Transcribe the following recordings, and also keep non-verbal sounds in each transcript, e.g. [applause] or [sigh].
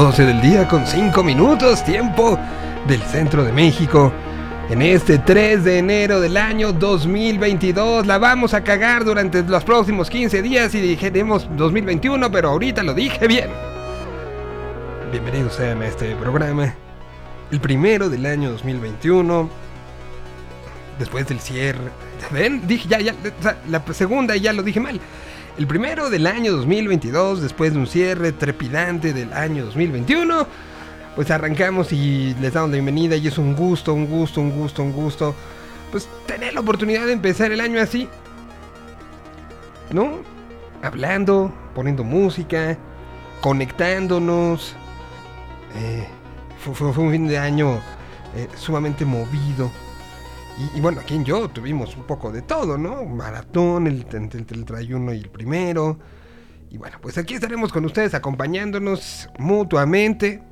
Ay, son las 12 del día con 5 minutos, tiempo del centro de México. En este 3 de enero del año 2022 la vamos a cagar durante los próximos 15 días y dijéramos 2021, pero ahorita lo dije bien. Bienvenidos sean a este programa, el primero del año 2021, después del cierre. ¿Ven? Dije ya, ya, la segunda ya lo dije mal. El primero del año 2022, después de un cierre trepidante del año 2021, pues arrancamos y les damos la bienvenida y es un gusto, un gusto, un gusto, un gusto, pues tener la oportunidad de empezar el año así, ¿no? Hablando, poniendo música, conectándonos. Eh, fue, un fin de año eh, sumamente movido. Y, bueno, aquí en Yo tuvimos un poco de todo, ¿no? Maratón, el, entre el 31 y el primero. Y bueno, pues aquí estaremos con ustedes acompañándonos mutuamente.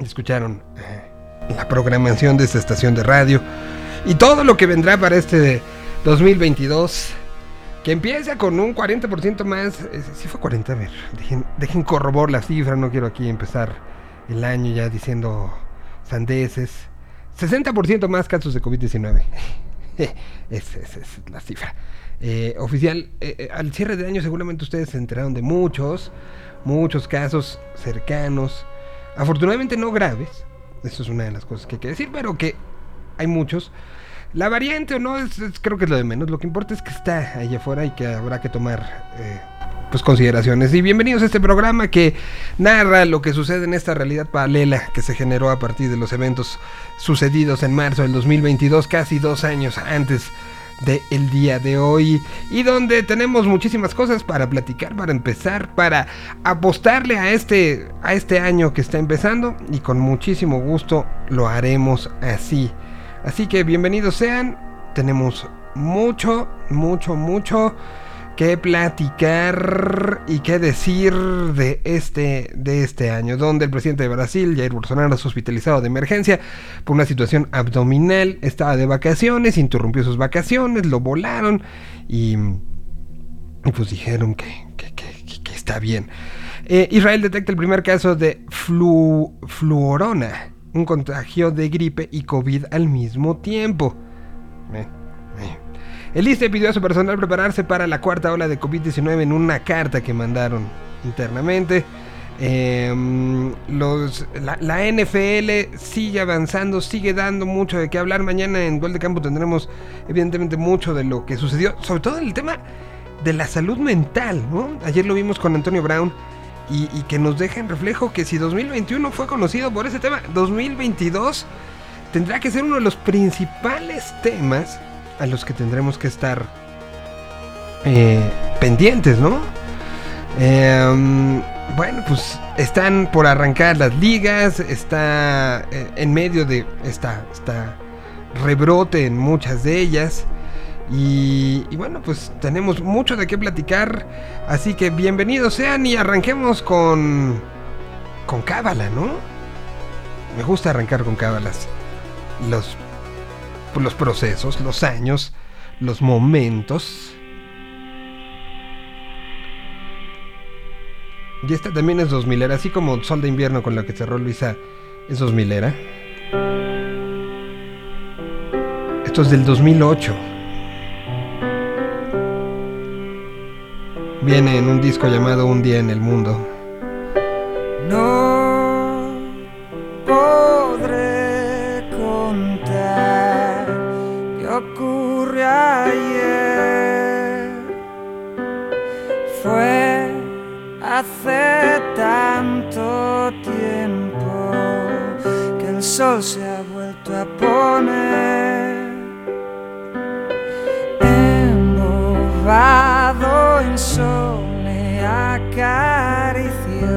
Escucharon eh, la programación de esta estación de radio y todo lo que vendrá para este 2022. Que empieza con un 40% más. eh, sí fue 40, a ver. Dejen, dejen corroborar la cifra. No quiero aquí empezar el año ya diciendo sandeces. 60% más casos de COVID-19. [laughs] Esa es, es la cifra. Eh, oficial, eh, eh, al cierre de año seguramente ustedes se enteraron de muchos, muchos casos cercanos. Afortunadamente no graves. Eso es una de las cosas que hay que decir, pero que hay muchos. La variante o no, es, creo que es lo de menos. Lo que importa es que está ahí afuera y que habrá que tomar eh, pues consideraciones. Y bienvenidos a este programa que narra lo que sucede en esta realidad paralela que se generó a partir de los eventos sucedidos en marzo del 2022, casi dos años antes del día de hoy y donde tenemos muchísimas cosas para platicar, para empezar, para apostarle a este a este año que está empezando y con muchísimo gusto lo haremos así. Así que bienvenidos sean. Tenemos mucho, mucho, mucho que platicar y que decir de este, de este año, donde el presidente de Brasil, Jair Bolsonaro, es hospitalizado de emergencia por una situación abdominal, estaba de vacaciones, interrumpió sus vacaciones, lo volaron y, pues dijeron que, que- que- está bien. Eh, Israel detecta el primer caso de flu, fluorona, un contagio de gripe y COVID al mismo tiempo. Eh. El ISTE pidió a su personal prepararse para la cuarta ola de COVID-19 en una carta que mandaron internamente. Em, los, la, NFL sigue avanzando, sigue dando mucho de qué hablar. Mañana en Gol de Campo tendremos evidentemente mucho de lo que sucedió, sobre todo el tema de la salud mental. ¿no? Ayer lo vimos con Antonio Brown y, y que nos deja en reflejo que si 2021 fue conocido por ese tema, 2022 tendrá que ser uno de los principales temas a los que tendremos que estar eh, pendientes, ¿no? Em, bueno, pues están por arrancar las ligas, está eh, en medio de esta, esta rebrote en muchas de ellas. Y, y bueno, pues tenemos mucho de qué platicar. Así que bienvenidos sean y arranquemos con. con Cábala, ¿no? Me gusta arrancar con Cábalas. Los los procesos, los años, los momentos. Y esta también es 2000 era, así como Sol de Invierno con la que cerró Luisa es 2000 era. Esto es del 2008. Viene en un disco llamado Un día en el mundo. No podré ayer. Fue hace tanto tiempo que el sol se ha vuelto a poner. Embobado insomne acarició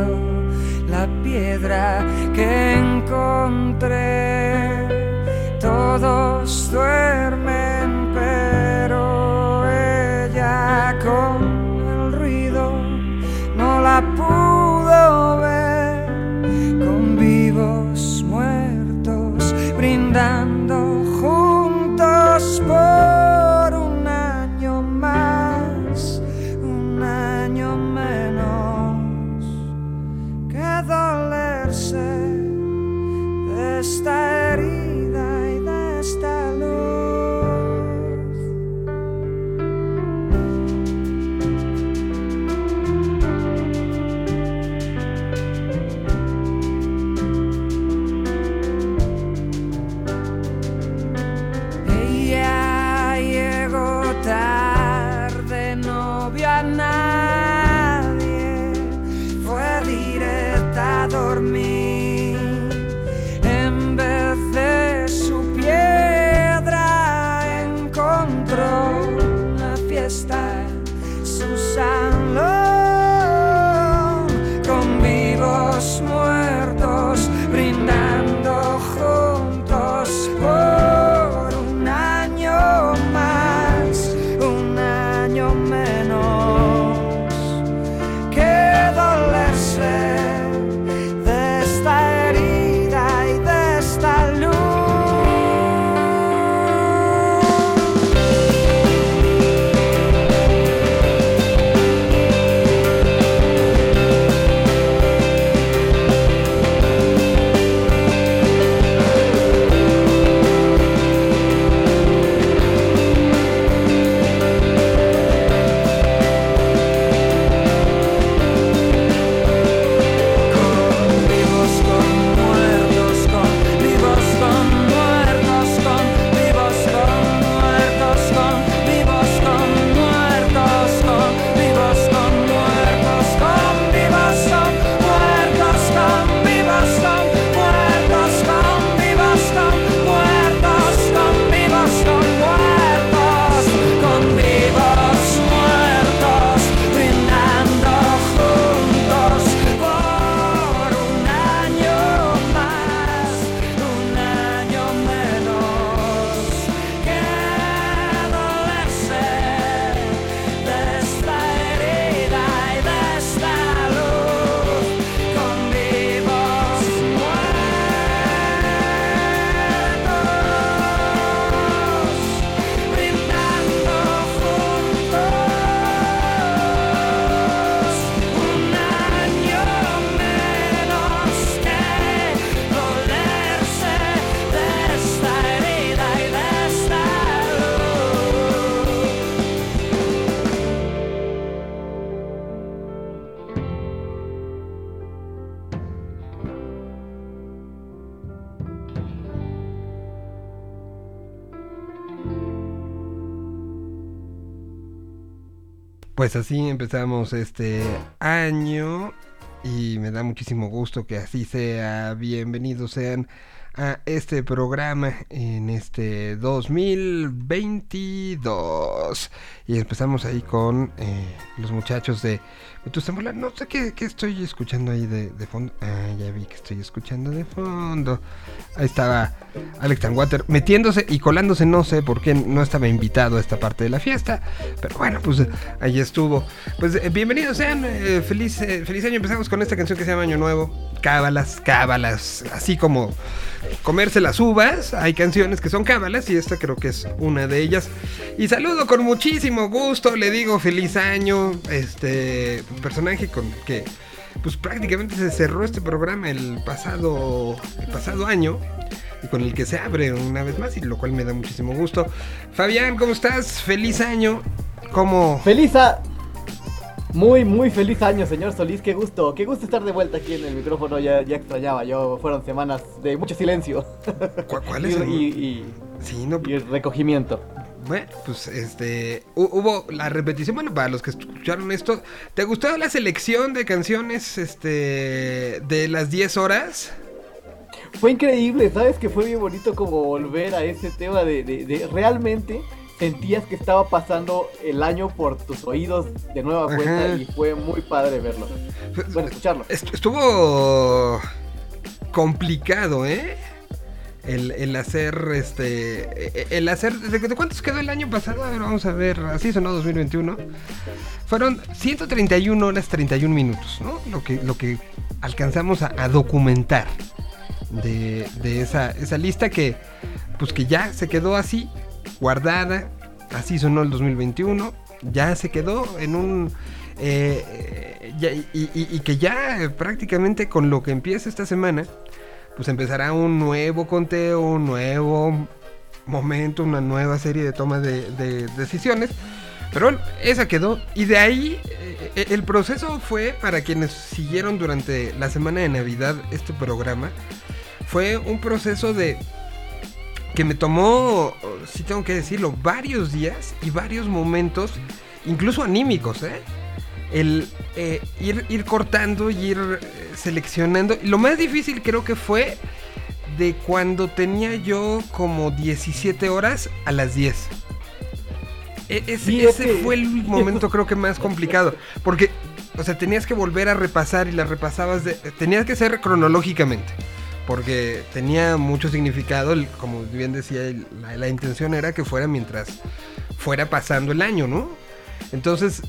la piedra que encontré. Todos duermen, pero ella con el ruido no la pudo Pues así empezamos este año y me da muchísimo gusto que así sea. Bienvenidos sean a este programa en este 2022. Y empezamos ahí con muchachos de. No sé qué, qué, estoy escuchando ahí de, de, fondo. Ah, ya vi que estoy escuchando de fondo. Ahí estaba Alex Tanwater metiéndose y colándose. No sé por qué no estaba invitado a esta parte de la fiesta. Pero bueno, pues ahí estuvo. Pues eh, bienvenidos sean. Eh, feliz, eh, feliz año. Empezamos con esta canción que se llama Año Nuevo. Cábalas, cábalas. Así como comerse las uvas. Hay canciones que son cábalas y esta creo que es una de ellas. Y saludo con muchísimo gusto. Le digo feliz año. Este personaje con que pues prácticamente se cerró este programa el pasado el pasado año con el que se abre una vez más y lo cual me da muchísimo gusto. Fabián, ¿cómo estás? Feliz año. ¿Cómo? Feliz a... Muy, muy feliz año, señor Solís. Qué gusto, qué gusto estar de vuelta aquí en el micrófono. Ya, ya extrañaba. Yo fueron semanas de mucho silencio. ¿Cu ¿Cuál es? y, y, y, sí, no... y el recogimiento. Bueno, pues este hubo la repetición, bueno, para los que escucharon esto, ¿te gustó la selección de canciones este de las 10 horas? Fue increíble, ¿sabes? Que fue bien bonito como volver a ese tema de, de, de realmente sentías que estaba pasando el año por tus oídos de nueva cuenta Ajá. y fue muy padre verlo. Bueno, escucharlo. Estuvo complicado, ¿eh? El, el, hacer este el hacer ¿de cuántos quedó el año pasado? A ver, vamos a ver, así sonó 2021. Fueron 131 horas 31 minutos, ¿no? Lo que lo que alcanzamos a, a documentar de, de, esa, esa lista que pues que ya se quedó así guardada, así sonó el 2021, ya se quedó en un eh, ya, y, que ya prácticamente con lo que empieza esta semana pues empezará un nuevo conteo, un nuevo momento, una nueva serie de tomas de, de, decisiones. Pero bueno, esa quedó. Y de ahí eh, el proceso fue, para quienes siguieron durante la semana de Navidad este programa, fue un proceso de... que me tomó, si tengo que decirlo, varios días y varios momentos, incluso anímicos, ¿eh? el eh, ir, ir, cortando y ir eh, seleccionando. Lo más difícil creo que fue de cuando tenía yo como 17 horas a las 10. E ese, sí, ese fue el momento creo que más complicado. Porque, o sea, tenías que volver a repasar y las repasabas de... Tenías que ser cronológicamente. Porque tenía mucho significado, como bien decía, la, intención era que fuera mientras fuera pasando el año, ¿no? Entonces,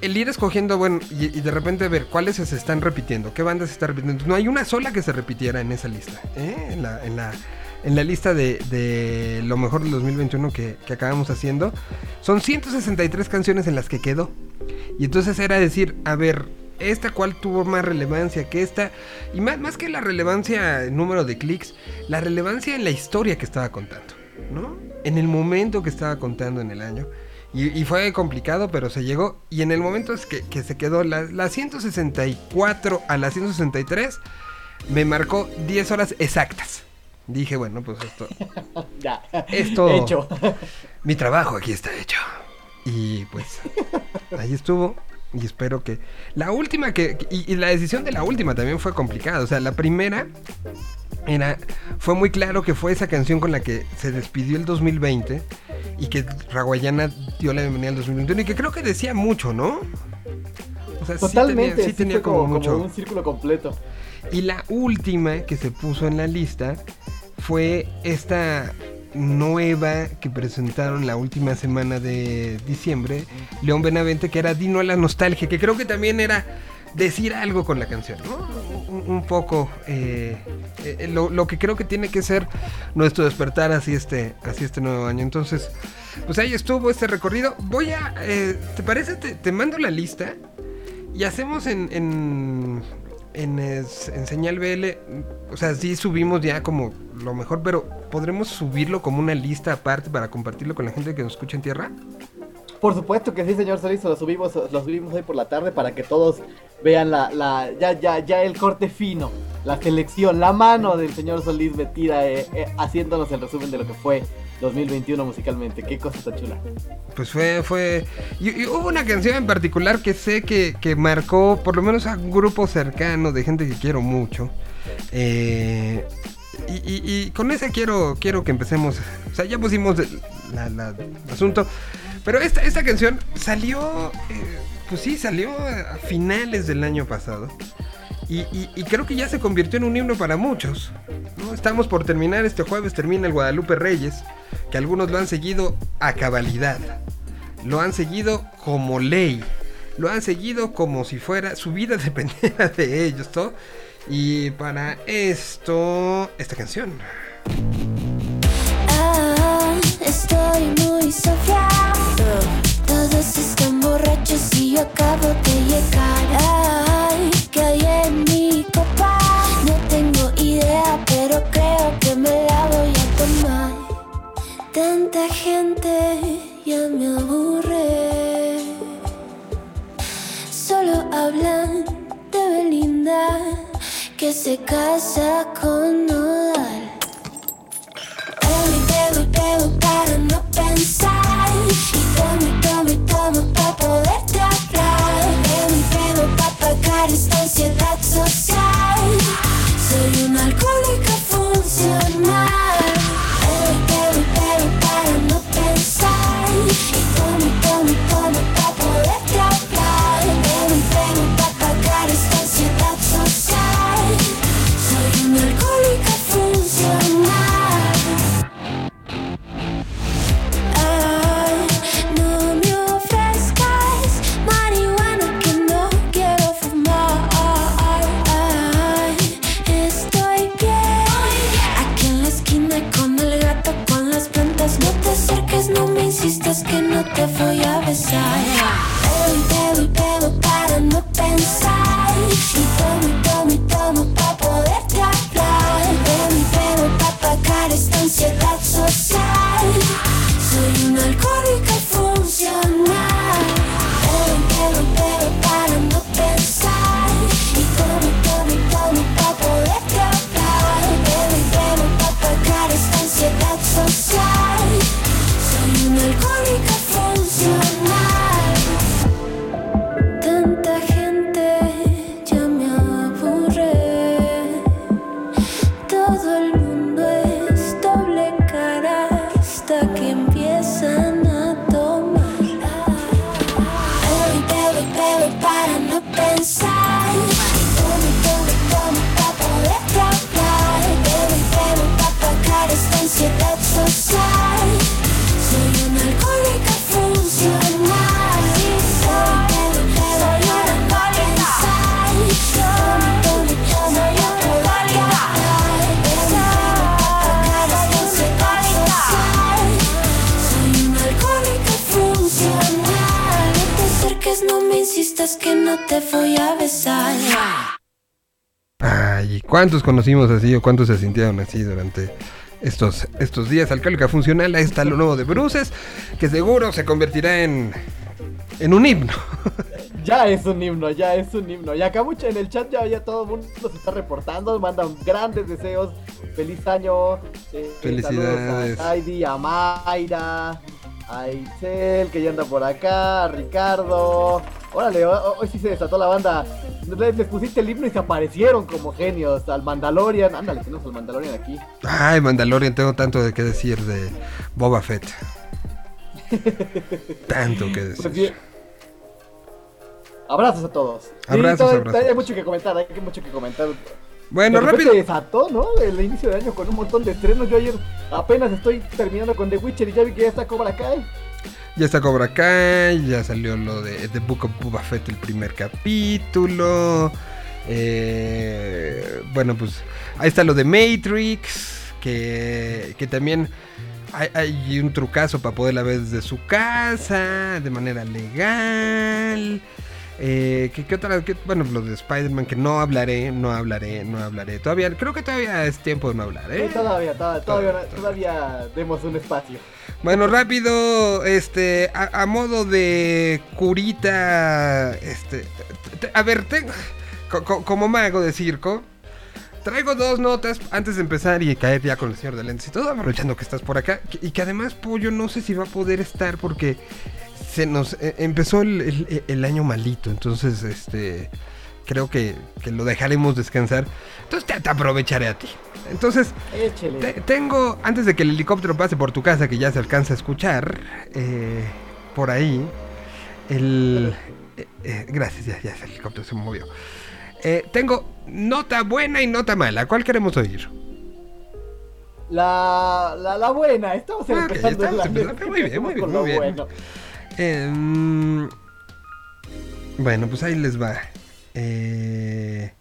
el ir escogiendo, bueno, y, de repente ver cuáles se están repitiendo, qué bandas se están repitiendo. No hay una sola que se repitiera en esa lista, ¿eh? en, la, en, la, en, la, lista de, de, lo mejor del 2021 que, que, acabamos haciendo. Son 163 canciones en las que quedó. Y entonces era decir, a ver, esta cuál tuvo más relevancia que esta. Y más, más que la relevancia en número de clics, la relevancia en la historia que estaba contando, ¿no? En el momento que estaba contando en el año. Y, y, fue complicado, pero se llegó. Y en el momento es que, que se quedó la, la, 164 a la 163, me marcó 10 horas exactas. Dije, bueno, pues esto. [laughs] ya. Esto. Hecho. Mi trabajo aquí está hecho. Y pues ahí estuvo. Y espero que. La última que. Y, y la decisión de la última también fue complicada. O sea, la primera era, fue muy claro que fue esa canción con la que se despidió el 2020 y que Raguayana dio la bienvenida al 2021 y que creo que decía mucho, ¿no? O sea, Totalmente, sí tenía, sí tenía como, mucho. Como un círculo completo. Y la última que se puso en la lista fue esta nueva que presentaron la última semana de diciembre, León Benavente, que era Dino a la Nostalgia, que creo que también era decir algo con la canción, ¿no? Un, poco eh, eh, lo, lo, que creo que tiene que ser nuestro despertar así este, así este nuevo año. Entonces, pues ahí estuvo este recorrido. Voy a, eh, ¿te parece? Te, te, mando la lista y hacemos en, en, en, señal BL, o sea, sí subimos ya como lo mejor, pero ¿podremos subirlo como una lista aparte para compartirlo con la gente que nos escucha en tierra? Por supuesto que sí, señor Solís, lo subimos, lo subimos hoy por la tarde para que todos vean la, la ya, ya, ya el corte fino, la selección, la mano del señor Solís metida eh, eh, haciéndonos el resumen de lo que fue 2021 musicalmente. Qué cosa tan chula. Pues fue, fue. Y, hubo una canción en particular que sé que, que marcó por lo menos a un grupo cercano de gente que quiero mucho. Eh, y, y- con esa quiero, quiero que empecemos. O sea, ya pusimos el la- la- asunto. Pero esta, esta canción salió. eh, pues sí, salió a finales del año pasado. Y, creo que ya se convirtió en un himno para muchos. ¿no? Estamos por terminar, este jueves termina el Guadalupe Reyes, que algunos lo han seguido a cabalidad. Lo han seguido como ley. Lo han seguido como si fuera su vida [laughs] dependiera de ellos, ¿no? Y para esto, esta canción. Ah, estoy muy sofia. Todos están borrachos y acabo de llegar. Conocimos así o cuántos se sintieron así durante estos, estos días? Alcohólica Funcional, ahí está lo nuevo de Bruces, que seguro se convertirá en, en un himno. [laughs] Ya es un himno, ya es un himno. Y acá mucho en el chat ya, ya todo el mundo se está reportando, mandan grandes deseos. Feliz año. eh, Felicidades. A Heidi, a Mayra, a Itzel, que ya anda por acá, a Ricardo. Órale, ho- hoy sí se desató la banda. Les pusiste el himno y se aparecieron como genios. Al Mandalorian, ándale, tenemos al Mandalorian aquí. Ay, Mandalorian, tengo tanto de qué decir de Boba Fett. [laughs] Tanto que Pues decir. bien. Abrazos a todos. Abrazos, Hay mucho que comentar, hay mucho que comentar. Bueno, de rápido. desató, ¿no? El inicio de año con un montón de estrenos. Yo ayer apenas estoy terminando con The Witcher y ya vi que ya está Cobra Kai. Ya está Cobra Kai, ya salió lo de The Book of Boba Fett, el primer capítulo. Eh, bueno, pues ahí está lo de Matrix, que, que también hay, hay un trucazo para poderla ver desde su casa, de manera legal. Eh, ¿qué, qué otra? qué- bueno, lo de Spider-Man, que no hablaré, no hablaré, no hablaré. Todavía, creo que todavía es tiempo de no hablar, ¿eh? Sí, todavía, todavía, todavía, todavía demos un espacio. Bueno, rápido, este, a, a modo de curita, este, te- a ver, tengo, co- co- como mago de circo, traigo dos notas antes de empezar y caer ya con el señor de lentes y todo, aprovechando que estás por acá, y que además Pollo no sé si va a poder estar porque se nos eh, empezó el, el- el año malito, entonces, este, creo que, que lo dejaremos descansar, entonces te, te aprovecharé a ti. Entonces, te- tengo, antes de que el helicóptero pase por tu casa, que ya se alcanza a escuchar, eh, por ahí, el... eh, eh, gracias, ya, ya el helicóptero se movió. Eh, tengo nota buena y nota mala. ¿Cuál queremos oír? La, la, la buena, estamos empezando estamos el año. empezando. Muy bien, muy bien, con muy lo bien. bueno. Eh, mm, bueno, pues ahí les va. Eh,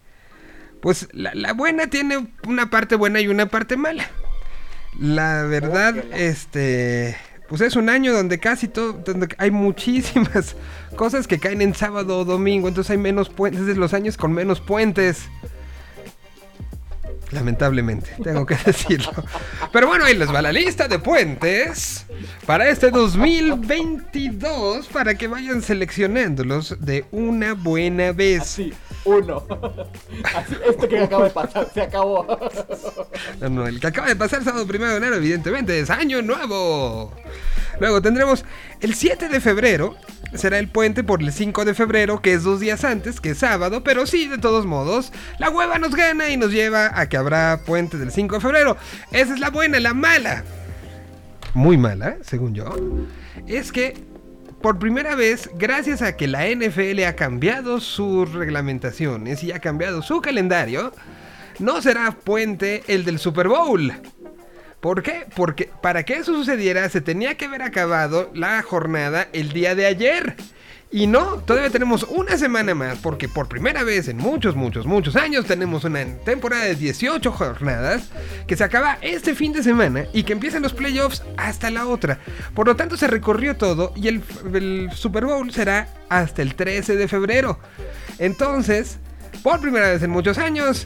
pues la, la buena tiene una parte buena y una parte mala. La verdad, este, pues es un año donde casi todo, donde hay muchísimas [laughs] cosas que caen en sábado o domingo, entonces hay menos puentes, es de los años con menos puentes. Lamentablemente, tengo que [laughs] decirlo. Pero bueno, ahí les va la lista de puentes para este 2022 para que vayan seleccionándolos de una buena vez. Así, uno. [laughs] Esto que acaba de pasar, se acabó. No, no, el que acaba de pasar sábado primero de enero, evidentemente, es año nuevo. Luego tendremos el 7 de febrero, será el puente por el 5 de febrero, que es dos días antes, que es sábado, pero sí, de todos modos, la hueva nos gana y nos lleva a que habrá puente del 5 de febrero. Esa es la buena, la mala. Muy mala, según yo. Es que por primera vez, gracias a que la NFL ha cambiado sus reglamentaciones y ha cambiado su calendario, no será puente el del Super Bowl. ¿Por qué? Porque para que eso sucediera se tenía que haber acabado la jornada el día de ayer. Y no, todavía tenemos una semana más porque por primera vez en muchos, muchos, muchos años tenemos una temporada de 18 jornadas que se acaba este fin de semana y que empiezan los playoffs hasta la otra. Por lo tanto se recorrió todo y el, Super Bowl será hasta el 13 de febrero. Entonces, por primera vez en muchos años,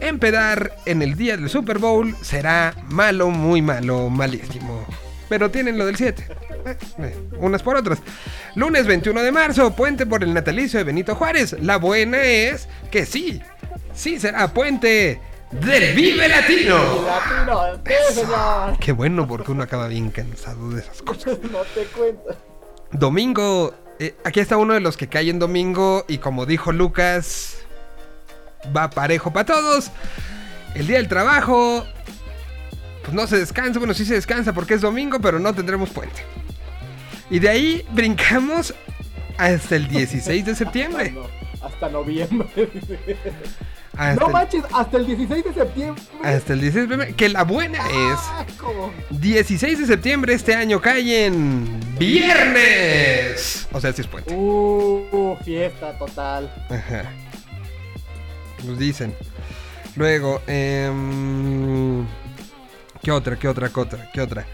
empedar en el día del Super Bowl será malo, muy malo, malísimo. Pero tienen lo del 7. [laughs] Unas por otras. Lunes 21 de marzo, puente por el natalicio de Benito Juárez. La buena es que sí, sí será puente del Vive Latino. Latino, señor. Qué bueno porque uno acaba bien cansado de esas cosas. [laughs] No te cuento. Domingo, eh, aquí está uno de los que cae en domingo y como dijo Lucas, va parejo para todos. El día del trabajo, pues no se descansa, bueno, sí se descansa porque es domingo, pero no tendremos puente. Y de ahí brincamos hasta el 16 de septiembre. [laughs] No, hasta noviembre. Hasta, no manches, hasta el 16 de septiembre. hasta el 16 de septiembre. Que la buena es... Ah, ¿cómo? 16 de septiembre este año cae en viernes. O sea, si es puente. Uh, fiesta total. Ajá. Nos dicen. Luego, em, ¿qué otra? ¿Qué otra? ¿Qué otra? ¿Qué otra?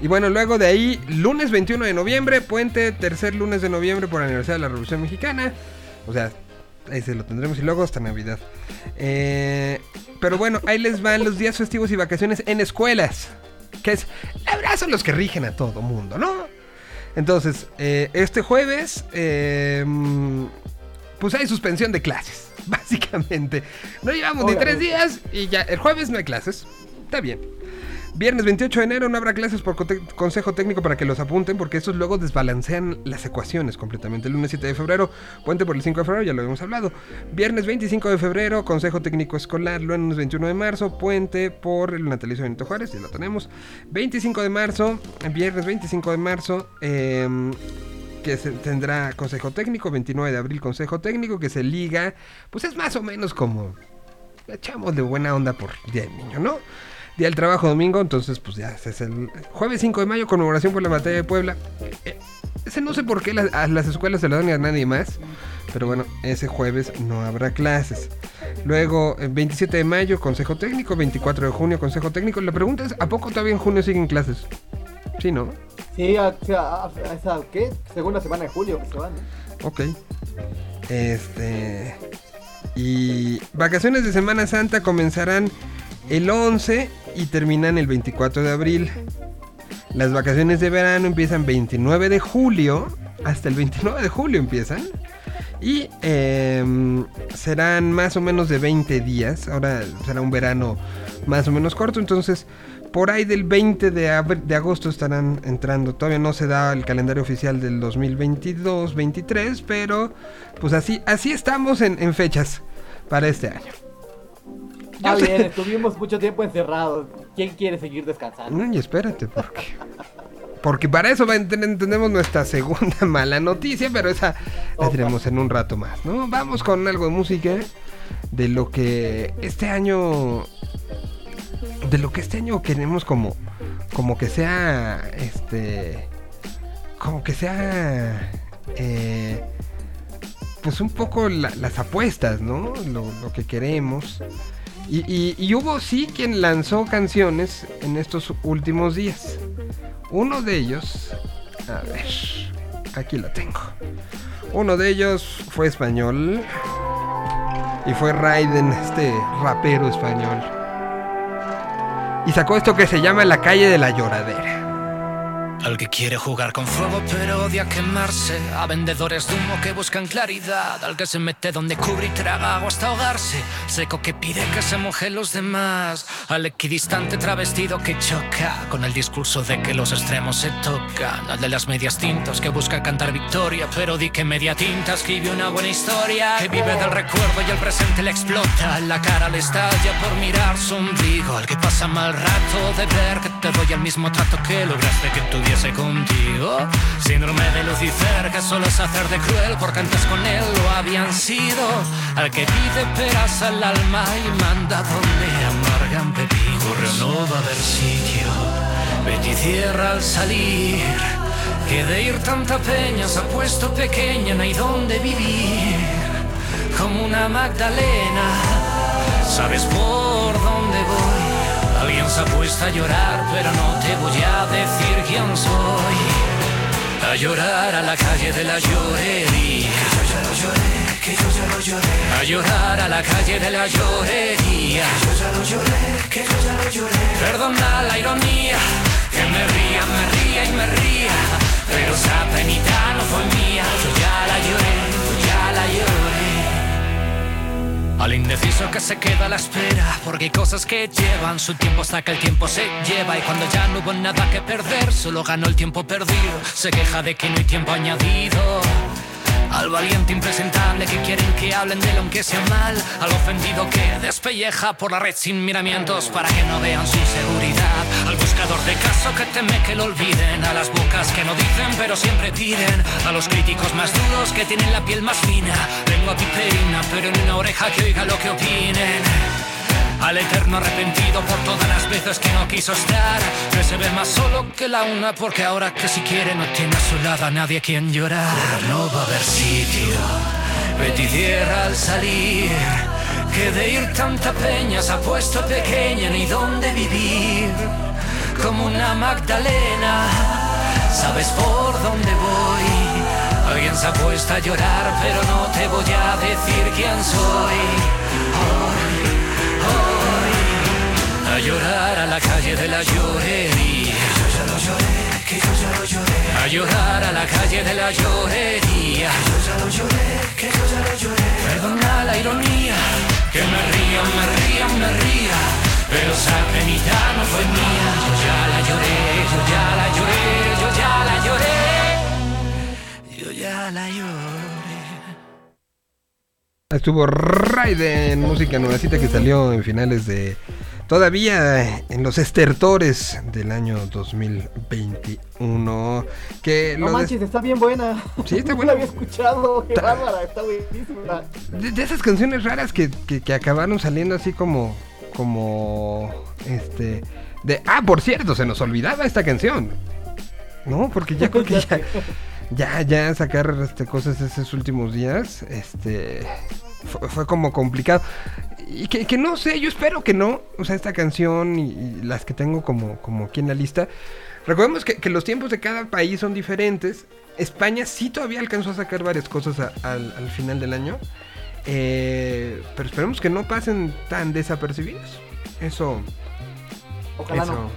Y bueno, luego de ahí, lunes 21 de noviembre, puente, tercer lunes de noviembre por aniversario de la Revolución Mexicana. O sea, ahí se lo tendremos y luego hasta Navidad. Eh, pero bueno, ahí les van los días festivos y vacaciones en escuelas. Que es, son los que rigen a todo mundo, ¿no? Entonces, eh, este jueves, eh, pues hay suspensión de clases, [laughs] básicamente. No llevamos ni tres días y ya, el jueves no hay clases. Está bien. Viernes 28 de enero no habrá clases por consejo técnico para que los apunten porque estos luego desbalancean las ecuaciones completamente. El lunes 7 de febrero, puente por el 5 de febrero, ya lo habíamos hablado. Viernes 25 de febrero, consejo técnico escolar. Lunes 21 de marzo, puente por el natalicio de Benito Juárez, ya lo tenemos. 25 de marzo, viernes 25 de marzo, em, que tendrá consejo técnico. 29 de abril, consejo técnico, que se liga, pues es más o menos como echamos de buena onda por Día del Niño, ¿no? Día del Trabajo domingo, entonces pues ya es el jueves 5 de mayo, conmemoración por la batalla de Puebla. Eh, ese no sé por qué las- a las escuelas se lo dan a nadie más, pero bueno, ese jueves no habrá clases. Luego, el 27 de mayo, Consejo Técnico, 24 de junio, Consejo Técnico. La pregunta es, ¿a poco todavía en junio siguen clases? Sí, ¿no? Sí, a, a- a- ¿qué? Segunda semana de julio que se van. ¿eh? Ok. Este. Y vacaciones de Semana Santa comenzarán el 11 y terminan el 24 de abril. Las vacaciones de verano empiezan 29 de julio. Hasta el 29 de julio empiezan. Y em, serán más o menos de 20 días. Ahora será un verano más o menos corto. Entonces, por ahí del 20 de, de agosto estarán entrando. Todavía no se da el calendario oficial del 2022-23. Pero, pues así, así estamos en fechas para este año. Está Yo bien, estuvimos mucho tiempo encerrados. ¿Quién quiere seguir descansando? No, y espérate, porque. Porque para eso tenemos nuestra segunda [laughs] mala noticia, pero esa la tenemos en un rato más, ¿no? Vamos con algo de música de lo que este año. De lo que este año queremos como. Como que sea. Este. Como que sea. eh, pues un poco la- las apuestas, ¿no? Lo, lo que queremos. Y, hubo sí quien lanzó canciones en estos últimos días. Uno de ellos, a ver, aquí lo tengo. Uno de ellos fue español y fue Raiden, este rapero español. Y sacó esto que se llama La calle de la lloradera. Al que quiere jugar con fuego pero odia quemarse. A vendedores de humo que buscan claridad. Al que se mete donde cubre y traga agua hasta ahogarse. Seco que pide que se mojen los demás. Al equidistante travestido que choca. Con el discurso de que los extremos se tocan. Al de las medias tintas que busca cantar victoria. Pero di que media tinta escribe una buena historia. Que vive del recuerdo y el presente le explota. La cara le estalla por mirar su ombligo. Al que pasa mal rato de ver que te doy el mismo trato que lograste que contigo. Síndrome de Lucifer que solo es hacer de cruel Porque antes con él lo habían sido. Al que pide peras al alma y manda donde amargan Correo no va a haber sitio. Betty cierra al salir Que de ir tanta peña se ha puesto pequeña No hay donde vivir. Como una Magdalena ¿Sabes por dónde voy? Alguien se ha puesto a llorar, pero no te voy a decir quién soy. A llorar a la calle de la llorería. Que yo ya lo lloré, que yo ya lo lloré. A llorar a la calle de la llorería. Que yo ya lo lloré, que yo ya lo lloré. Perdona la ironía, que me ría, me ría y me ría. Pero esa penita no fue mía. Yo ya la lloré, yo ya la lloré. Al indeciso que se queda a la espera, porque hay cosas que llevan su tiempo hasta que el tiempo se lleva y cuando ya no hubo nada que perder, solo ganó el tiempo perdido, se queja de que no hay tiempo añadido. Al valiente impresentable que quieren que hablen de él aunque sea mal, al ofendido que despelleja por la red sin miramientos para que no vean su seguridad, al buscador de caso que teme que lo olviden, a las bocas que no dicen pero siempre piden, a los críticos más duros que tienen la piel más fina, lengua piperina pero en una oreja que oiga lo que opinen. Al eterno arrepentido por todas las veces que no quiso estar Que se ve más solo que la una Porque ahora que si quiere no tiene a su lado a nadie quien llorar. No va a haber sitio Betty cierra al salir. Que de ir tanta peña se ha puesto pequeña Ni dónde vivir. Como una Magdalena Sabes por dónde voy Alguien se ha puesto a llorar Pero no te voy a decir quién soy Hoy a llorar a la calle de la llorería. Yo ya lo lloré, que yo ya lo lloré. A llorar a la calle de la llorería. Yo ya lo lloré, que yo ya lo lloré. Perdona la ironía, que me ría, me ría, me ría. Pero esa penita no fue mía. Yo ya la lloré, yo ya la lloré, yo ya la lloré. Estuvo Raiden, música nuevecita que salió en finales de. Todavía en los estertores del año 2021. Que No manches, está bien buena. Sí, está [laughs] No buena. la había escuchado. Qué bárbara, está buenísima. de, de esas canciones raras que, que- que acabaron saliendo así como. Como. Este. De. Ah, por cierto, se nos olvidaba esta canción. No, porque ya [laughs] creo que Ya ya. Ya, ya sacar este, cosas esos últimos días, este, fue, fue como complicado. y que, que no sé, yo espero que no. O sea, esta canción y, y las que tengo como, como aquí en la lista. Recordemos que, que los tiempos de cada país son diferentes. España sí todavía alcanzó a sacar varias cosas a- al, al final del año. Eh, pero esperemos que no pasen tan desapercibidos. Eso, Ojalá eso, no.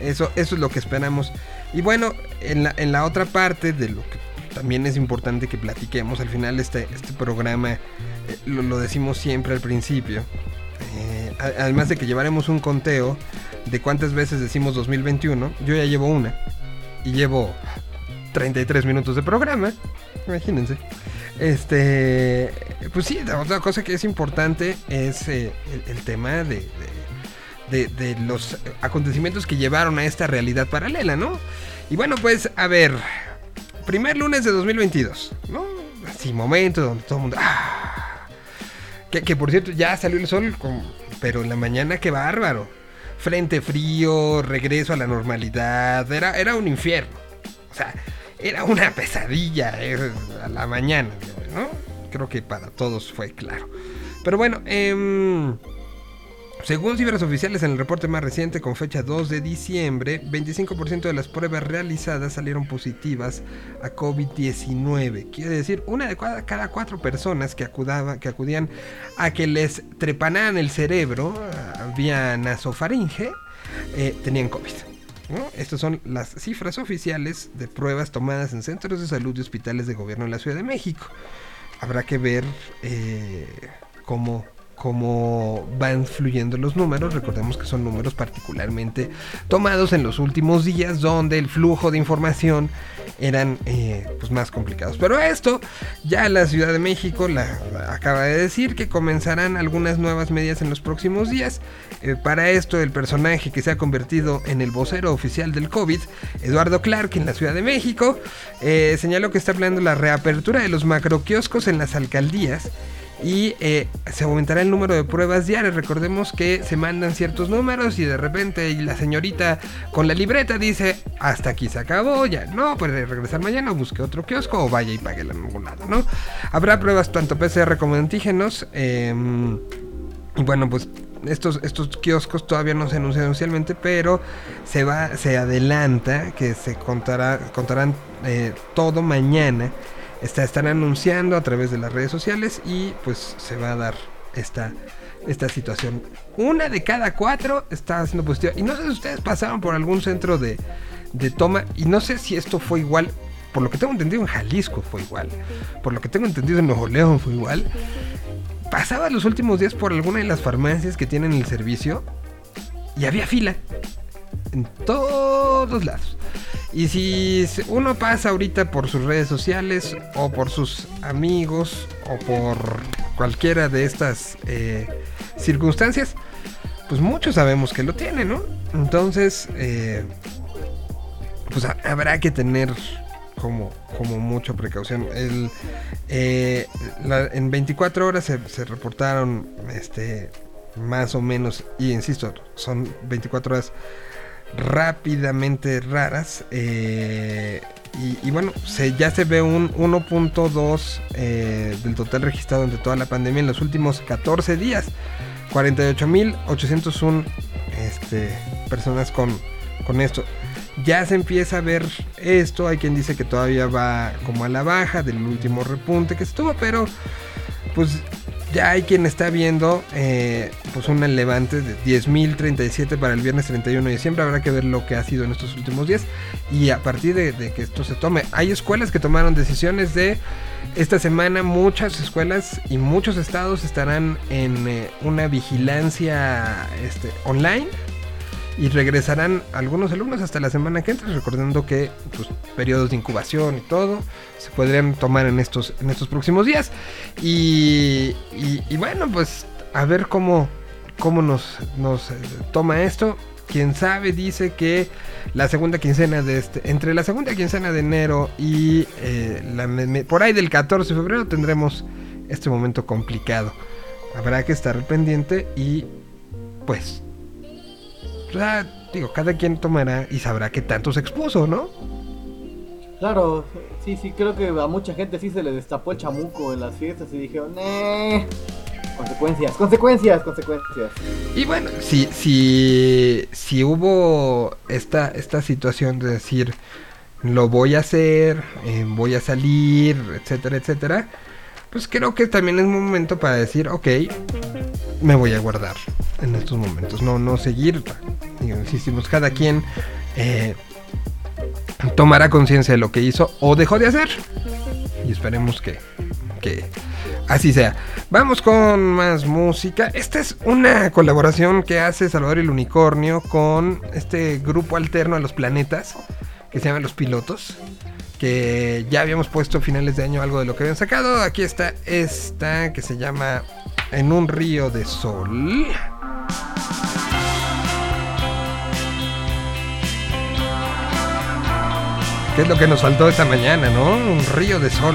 eso, eso es lo que esperamos. Y bueno, en la, en la otra parte de lo que también es importante que platiquemos, al final este, este programa eh, lo, lo decimos siempre al principio. eh, además de que llevaremos un conteo de cuántas veces decimos 2021, yo ya llevo una. Y llevo 33 minutos de programa. Imagínense. Este, pues sí, otra cosa que es importante es eh, el, tema de, de- de los acontecimientos que llevaron a esta realidad paralela, ¿no? Y bueno, pues a ver, primer lunes de 2022, ¿no? Así, momento donde todo el mundo... ¡ah! Que, que, por cierto, ya salió el sol, pero en la mañana qué bárbaro. Frente frío, regreso a la normalidad, era, era un infierno. O sea, era una pesadilla eh, a la mañana, ¿no? Creo que para todos fue claro. Pero bueno, em, según cifras oficiales en el reporte más reciente con fecha 2 de diciembre, 25% de las pruebas realizadas salieron positivas a COVID-19. Quiere decir, una de cada, cuatro personas que, acudaba, que acudían a que les trepanaran el cerebro vía nasofaringe eh, tenían COVID. Estas son las cifras oficiales de pruebas tomadas en centros de salud y hospitales de gobierno en la Ciudad de México. Habrá que ver eh, cómo, cómo van fluyendo los números. Recordemos que son números particularmente tomados en los últimos días donde el flujo de información eran eh, pues más complicados. Pero esto ya la Ciudad de México la, acaba de decir que comenzarán algunas nuevas medidas en los próximos días. Eh, para esto el personaje que se ha convertido en el vocero oficial del COVID, Eduardo Clark en la Ciudad de México, eh, señaló que está planeando la reapertura de los macroquioscos en las alcaldías y eh, se aumentará el número de pruebas diarias. Recordemos que se mandan ciertos números y de repente la señorita con la libreta dice, hasta aquí se acabó, ya no, puede regresar mañana, busque otro kiosco o vaya y páguela en algún lado, ¿no? Habrá pruebas tanto PCR como antígenos. em, y bueno, pues estos, estos kioscos todavía no se anuncian oficialmente, pero se va, se adelanta que se contará, contarán eh, todo mañana. Está, están anunciando a través de las redes sociales y pues se va a dar esta, esta situación. Una de cada cuatro está haciendo positiva. Y no sé si ustedes pasaron por algún centro de, de toma. Y no sé si esto fue igual. Por lo que tengo entendido en Jalisco fue igual. Por lo que tengo entendido en Nuevo León fue igual. Pasaba los últimos días por alguna de las farmacias que tienen el servicio. Y había fila. En todos lados. Y si uno pasa ahorita por sus redes sociales o por sus amigos o por cualquiera de estas eh, circunstancias, pues muchos sabemos que lo tienen, ¿no? Entonces, eh, pues ha- habrá que tener como, como mucha precaución. El, eh, en 24 horas se, se reportaron este más o menos, y insisto, son 24 horas rápidamente raras. eh, y, bueno, ya se ve un 1.2 eh, del total registrado entre toda la pandemia en los últimos 14 días. 48.801 este, personas con, con esto. Ya se empieza a ver esto. Hay quien dice que todavía va como a la baja del último repunte que estuvo, pero pues ya hay quien está viendo eh, pues un levante de 10.037 para el viernes 31 de diciembre. Habrá que ver lo que ha sido en estos últimos días y a partir de, que esto se tome. Hay escuelas que tomaron decisiones de esta semana. Muchas escuelas y muchos estados estarán en eh, una vigilancia este, online y regresarán algunos alumnos hasta la semana que entra, recordando que pues, periodos de incubación y todo se podrían tomar en estos, en estos próximos días. Y, y- y bueno, pues a ver cómo, cómo nos, nos eh, toma esto. Quien sabe dice que la segunda quincena de este, entre la segunda quincena de enero y eh, la por ahí del 14 de febrero tendremos este momento complicado. Habrá que estar pendiente y pues o sea, digo, cada quien tomará y sabrá qué tanto se expuso, ¿no? Claro, sí, sí, creo que a mucha gente sí se le destapó el chamuco en las fiestas y dijeron, "Nee". Consecuencias, consecuencias, consecuencias. Y bueno, si, si, si hubo esta, esta situación de decir, lo voy a hacer, eh, voy a salir, etcétera, etcétera, pues creo que también es un momento para decir, ok, me voy a guardar en estos momentos, no, no seguir, digo, insistimos, cada quien eh, tomará conciencia de lo que hizo o dejó de hacer. Y esperemos que, que así sea. Vamos con más música. Esta es una colaboración que hace Salvador el Unicornio con este grupo alterno a los planetas que se llama Los Pilotos. Que ya habíamos puesto a finales de año algo de lo que habían sacado. Aquí está esta que se llama En un río de sol. ¿Qué es lo que nos faltó esta mañana, no? Un río de sol.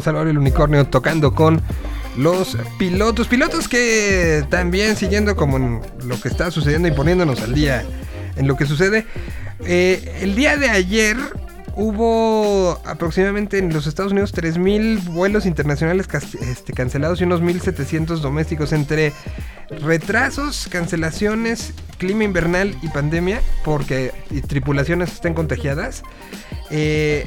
Estuvo Salvador el Unicornio tocando con los pilotos. Pilotos que también siguiendo como en lo que está sucediendo y poniéndonos al día en lo que sucede. eh, el día de ayer hubo aproximadamente en los Estados Unidos 3.000 vuelos internacionales este, cancelados y unos 1.700 domésticos entre retrasos, cancelaciones, clima invernal y pandemia, porque tripulaciones estén contagiadas. Eh,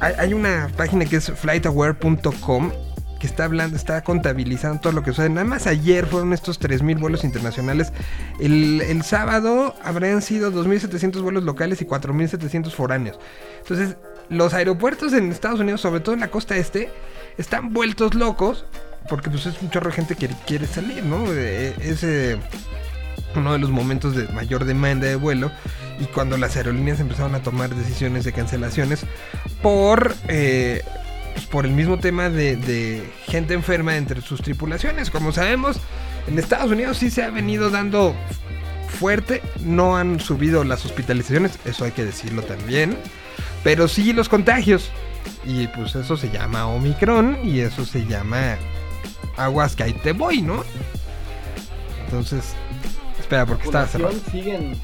hay, una página que es flightaware.com que está hablando, está contabilizando todo lo que sucede. Nada más ayer fueron estos 3.000 vuelos internacionales. El, sábado habrían sido 2.700 vuelos locales y 4.700 foráneos. Entonces, los aeropuertos en Estados Unidos, sobre todo en la costa este, están vueltos locos porque pues es un chorro de gente que quiere salir, ¿no? Eh, Es uno de los momentos de mayor demanda de vuelo y cuando las aerolíneas empezaron a tomar decisiones de cancelaciones por eh, pues, por el mismo tema de, de gente enferma entre sus tripulaciones. Como sabemos, en Estados Unidos sí se ha venido dando fuerte, no han subido las hospitalizaciones, eso hay que decirlo también, pero sí los contagios. Y pues eso se llama Omicron y eso se llama aguas que ahí te voy, ¿no? Entonces, espera, porque estaba cerrado. siguen.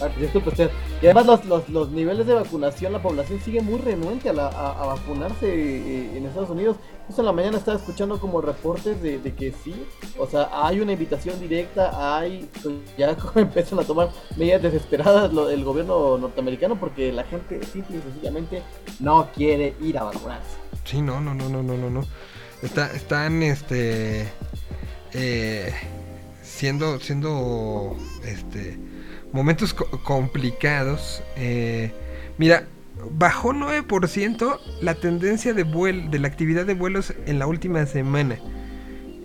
Ah, pues, pues, Y además los, los, los niveles de vacunación, la población sigue muy renuente a, la- a- a vacunarse eh, en Estados Unidos. Justo en la mañana estaba escuchando como reportes de, de que sí, o sea, hay una invitación directa, hay, pues, ya [laughs] empiezan a tomar medidas desesperadas lo- el gobierno norteamericano porque la gente simple y sencillamente no quiere ir a vacunarse. Sí, no, no, no, no, no, no, no. Está, están, este, eh, siendo, siendo, este, momentos co- complicados. Eh, mira, bajó 9% la tendencia de vuel de la actividad de vuelos en la última semana.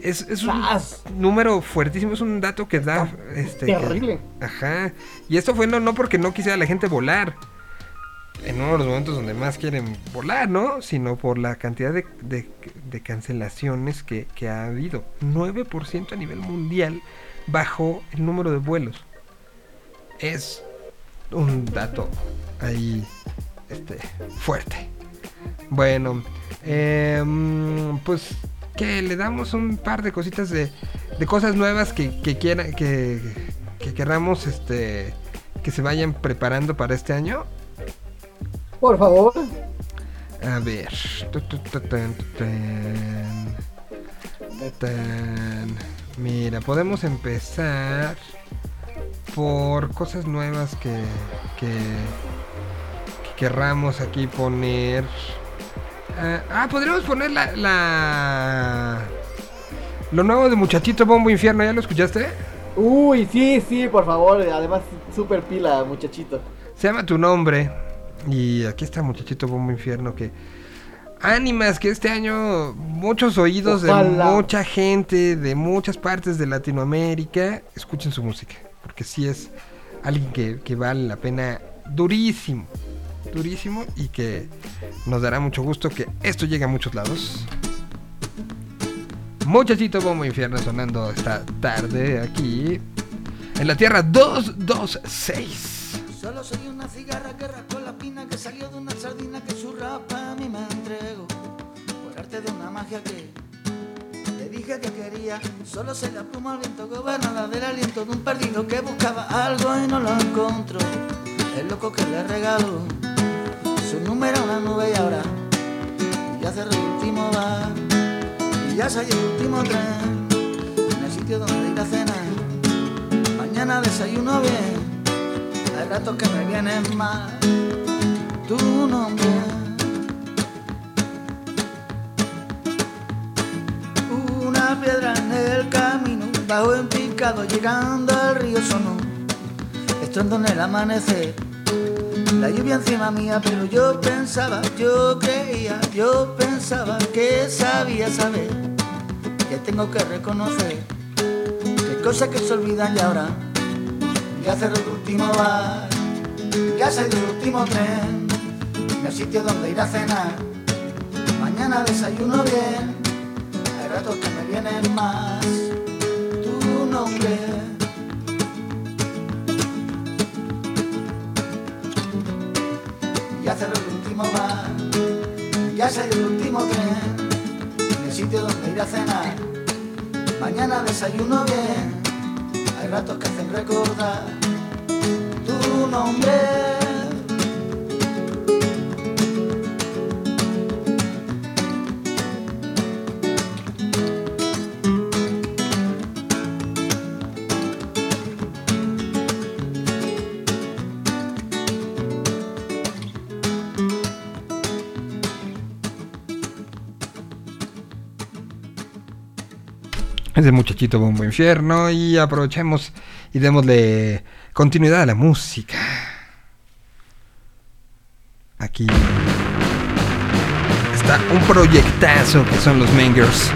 Es, es un ¡Sas! número fuertísimo, es un dato que da, este, que- Terrible. Ajá. Y esto fue no, no porque no quisiera la gente volar. En uno de los momentos donde más quieren volar, ¿no? Sino por la cantidad de, de- de cancelaciones que, que ha habido. 9% a nivel mundial bajó el número de vuelos. Es un dato ahí este, fuerte. Bueno, em, pues que le damos un par de cositas de, de cosas nuevas que, que quieran que, que querramos este que se vayan preparando para este año. Por favor. A ver. Mira, podemos empezar por cosas nuevas que, que, que querramos aquí poner. Ah, ah, podríamos poner la, la. Lo nuevo de Muchachito Bombo Infierno, ¿ya lo escuchaste? Uy, sí, sí, por favor. Además, super pila, muchachito. Se llama Tu Nombre. Y aquí está Muchachito Bombo Infierno que... Ánimas que este año muchos oídos de mucha gente de muchas partes de Latinoamérica escuchen su música. Porque sí es alguien que, que vale la pena durísimo. Durísimo y que nos dará mucho gusto que esto llegue a muchos lados. Muchachito Bombo Infierno sonando esta tarde aquí en la Tierra 226. Solo soy una cigarra que rascó la pina que salió de una sardina que su rapa a mí me entrego. Por arte de una magia que que quería. Solo se la pluma al viento gobernada del aliento de un perdido que buscaba algo y no lo encontró. El loco que le regaló su número a una nube y ahora ya cerró el último bar y ya salió el último tren en el sitio donde ir a cenar. Mañana desayuno bien. Hay ratos que me vienen mal tu nombre. Piedra en el camino, bajo en picado, llegando al río sonó. Estondo en el amanecer, la lluvia encima mía, pero yo pensaba, yo creía, yo pensaba que sabía saber, que tengo que reconocer, que cosas que se olvidan y ahora ya cerró el último bar, ya salió el último tren, en el sitio donde ir a cenar. Mañana desayuno bien, ratos que me vienen más tu nombre. Ya cerró el último bar, ya salió el último tren, en el sitio donde ir a cenar. Mañana desayuno bien, hay ratos que hacen recordar tu nombre. [laughs] ese muchachito va un buen infierno y aprovechemos y démosle continuidad a la música. Aquí está un proyectazo que son los Mangers.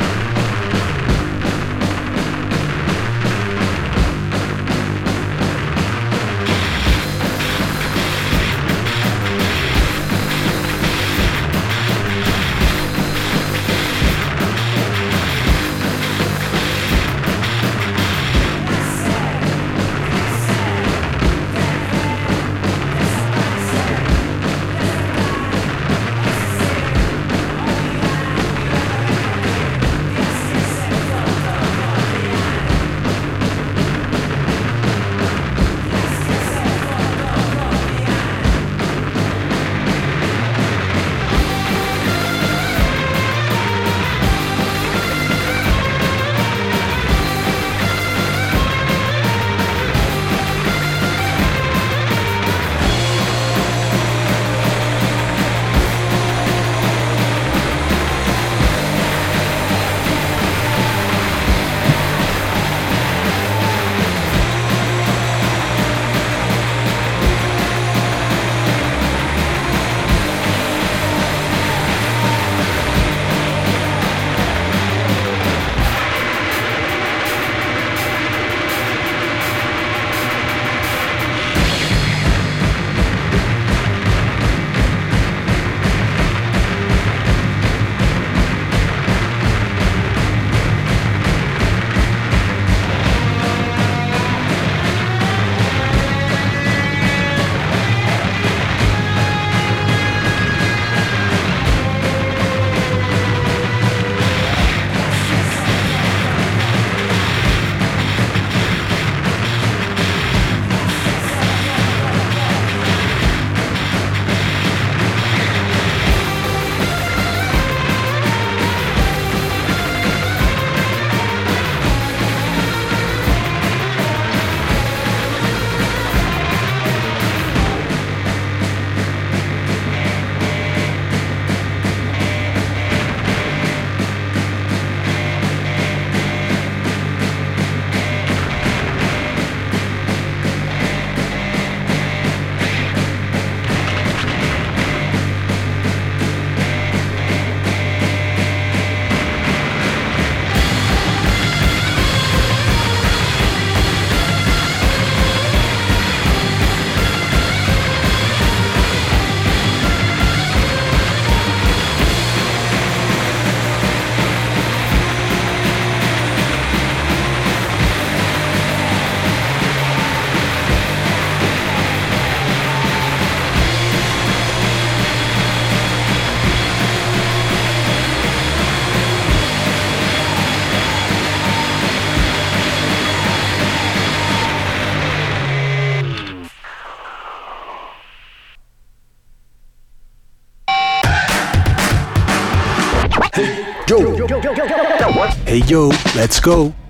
Hey yo, let's go!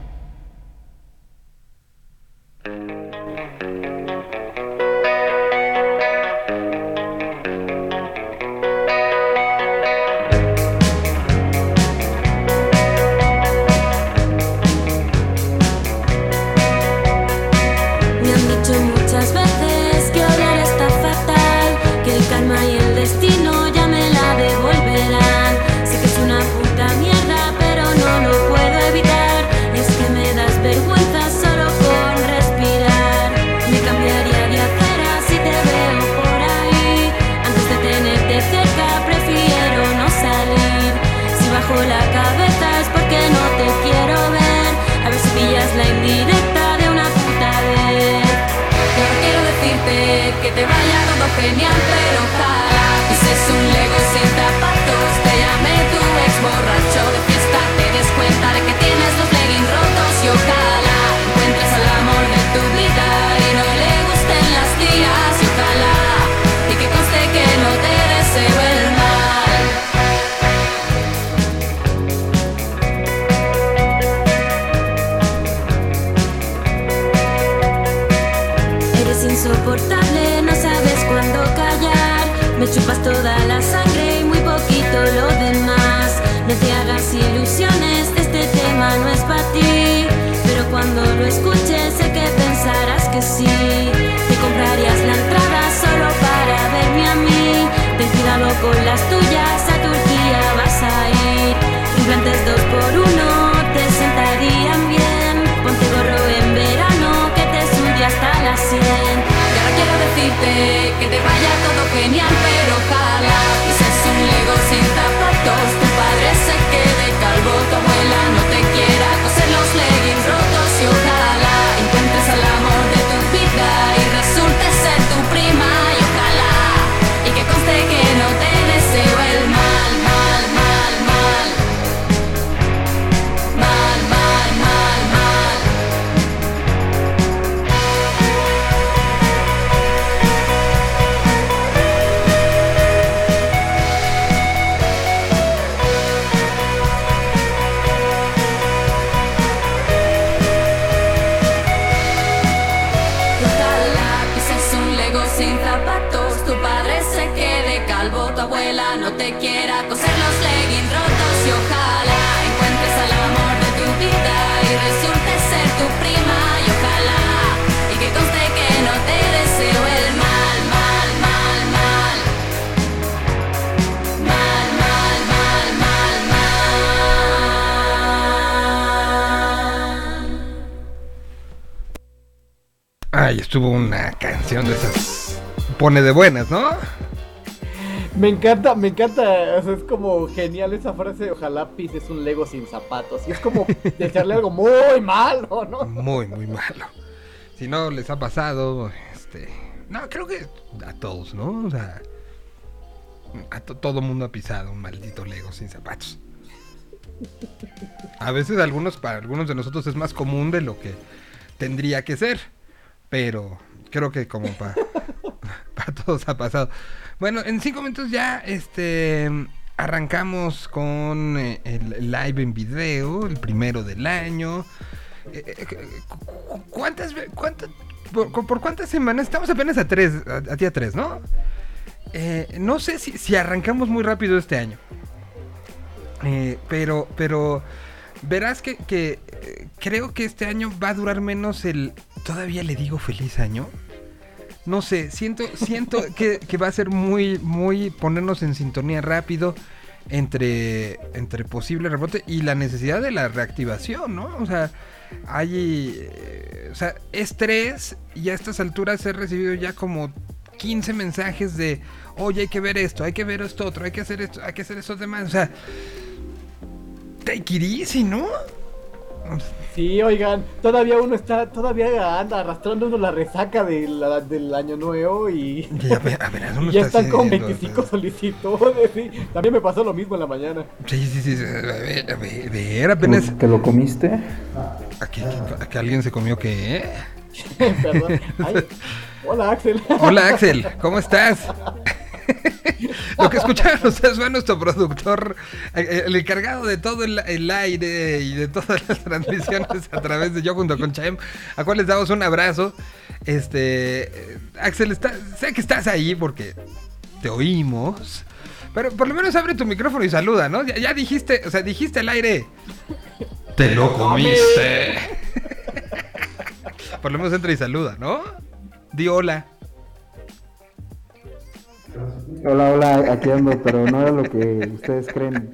Ay, estuvo una canción de esas. Pone de buenas, ¿no? Me encanta, me encanta, o sea, es como genial esa frase, ojalá pises un Lego sin zapatos. Y es como [laughs] desearle algo muy malo, ¿no? Muy, muy malo. Si no les ha pasado, este. No, creo que a todos, ¿no? O sea. A to- todo mundo ha pisado un maldito Lego sin zapatos. A veces algunos, para algunos de nosotros es más común de lo que tendría que ser. Pero creo que como para [laughs] todos ha pasado. Bueno, en cinco minutos ya este arrancamos con eh, el live en video, el primero del año. Eh, eh, cu- cu- ¿Cuántas, cuántas, por, por cuántas semanas? Estamos apenas a tres, a, a día tres, ¿no? Eh, no sé si, si arrancamos muy rápido este año. Eh, pero, pero verás que, que, creo que este año va a durar menos el. Todavía le digo feliz año. No sé, siento, siento [laughs] que, que va a ser muy, muy ponernos en sintonía rápido entre, entre posible rebote y la necesidad de la reactivación, ¿no? O sea, hay, eh, o sea, estrés y a estas alturas he recibido ya como 15 mensajes de, oye, hay que ver esto, hay que ver esto otro, hay que hacer esto, hay que hacer esto demás, o sea, take it easy, ¿no? Sí, oigan, todavía uno está, todavía anda arrastrando uno la resaca de la- del año nuevo y, Y a ver, a y uno [laughs] ya está están con haciendo, 25 ¿no? solicitudes. sí. También me pasó lo mismo en la mañana. Sí, sí, sí, sí, a ver, a ver, a ver, apenas... ¿Te lo comiste? Aquí, aquí alguien se comió que... [laughs] Perdón. Ay, [laughs] hola Axel. Hola Axel, ¿cómo estás? [laughs] Lo que escucharon ustedes fue nuestro productor, eh, el encargado de todo el, el aire y de todas las [laughs] transmisiones a través de yo junto con Chaem, a cual les damos un abrazo. Este, eh, Axel, está, sé que estás ahí porque te oímos, pero por lo menos abre tu micrófono y saluda, ¿no? Ya, ya dijiste, o sea, dijiste al aire. Te lo comiste. [laughs] por lo menos entra y saluda, ¿no? Di hola. Hola, hola, aquí ando, pero no era lo que ustedes creen.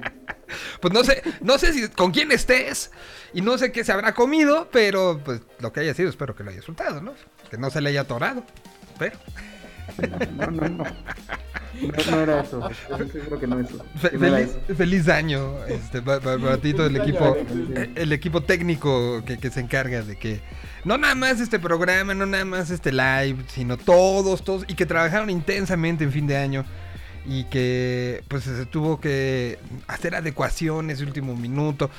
Pues no sé, no sé si con quién estés y no sé qué se habrá comido, pero pues lo que haya sido, espero que lo haya disfrutado, ¿no? Que no se le haya atorado. Pero No, no, no. No, no era eso. Estoy seguro que no es eso. fe- no feliz, eso. feliz año, este, pa- pa- para, ti todo el equipo, eh, el equipo técnico que, que se encarga de que no nada más este programa, no nada más este live, sino todos, todos y que trabajaron intensamente en fin de año y que pues se tuvo que hacer adecuaciones de último minuto.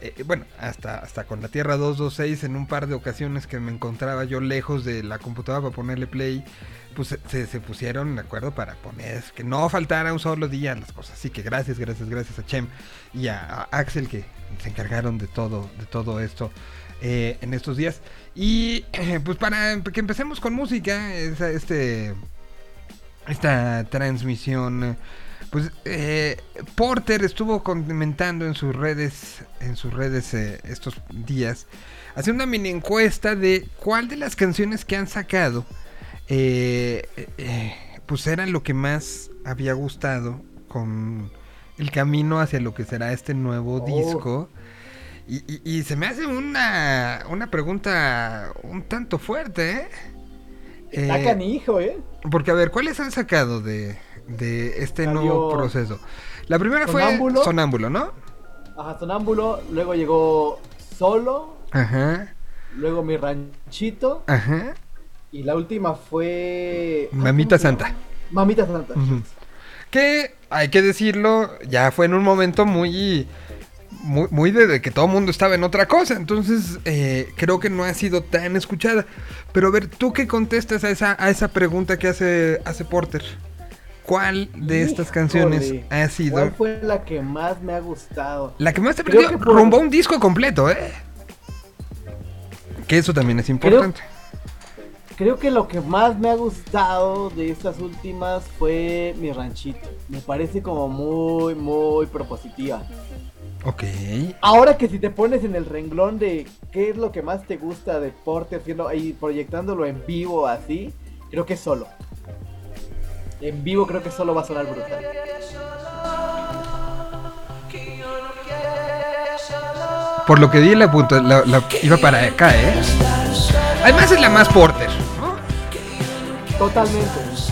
Eh, bueno, hasta, hasta con la Tierra 226 en un par de ocasiones que me encontraba yo lejos de la computadora para ponerle play, pues se- pusieron de acuerdo para poner que no faltara un solo día las cosas. Así que gracias, gracias, gracias a Chem y a, Axel que se encargaron de todo, de todo esto eh, en estos días. Y [clears throat] pues para que empecemos con música, esa- este esta transmisión, Pues eh, Porter estuvo comentando en sus redes, en sus redes eh, estos días, haciendo una mini encuesta de cuál de las canciones que han sacado, eh, eh, pues eran lo que más había gustado con el camino hacia lo que será este nuevo Oh. disco. Y, y- y se me hace una, una pregunta un tanto fuerte, ¿eh? Está Eh, canijo, ¿eh? porque, a ver, ¿cuáles han sacado de, de este nuevo proceso? La primera Sonámbulo. fue Sonámbulo, ¿no? Ajá, Sonámbulo, luego llegó Solo, Ajá, luego Mi Ranchito, ajá. Y la última fue... Mamita. Santa. Mamita Santa. Que, hay que decirlo, ya fue en un momento muy... Muy, muy de, que todo el mundo estaba en otra cosa, entonces eh, creo que no ha sido tan escuchada. Pero a ver, ¿tú qué contestas a esa, a esa pregunta que hace, hace Porter? ¿Cuál de estas Híjole, canciones ha sido ¿Cuál fue la que más me ha gustado? La que más te que por- rumbo a un disco completo, ¿eh? Que eso también es importante. Creo que lo que más me ha gustado de estas últimas fue Mi Ranchito. Me parece como muy, muy propositiva. Ok. Ahora que si te pones en el renglón de qué es lo que más te gusta de Porter haciendo y proyectándolo en vivo así, creo que solo. En vivo creo que solo va a sonar brutal. Por lo que di la punta, la, la- iba para acá, ¿eh? Además es la más Porter. Totalmente.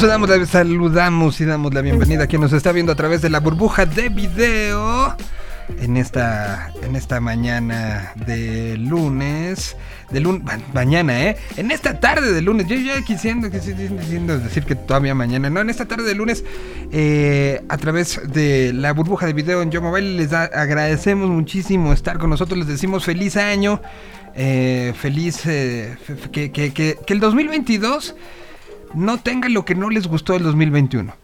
Eso saludamos y damos la bienvenida a quien nos está viendo a través de la burbuja de video. en esta, en esta mañana de lunes. De lun- ma- mañana, ¿eh? En esta tarde de lunes. Yo ya quisiendo, quisiendo, decir que todavía mañana. No, en esta tarde de lunes, eh, a través de la burbuja de video en Yo Mobile, les agradecemos muchísimo estar con nosotros. Les decimos feliz año. eh, feliz. eh, que- que- que el 2022 no tenga lo que no les gustó el 2021.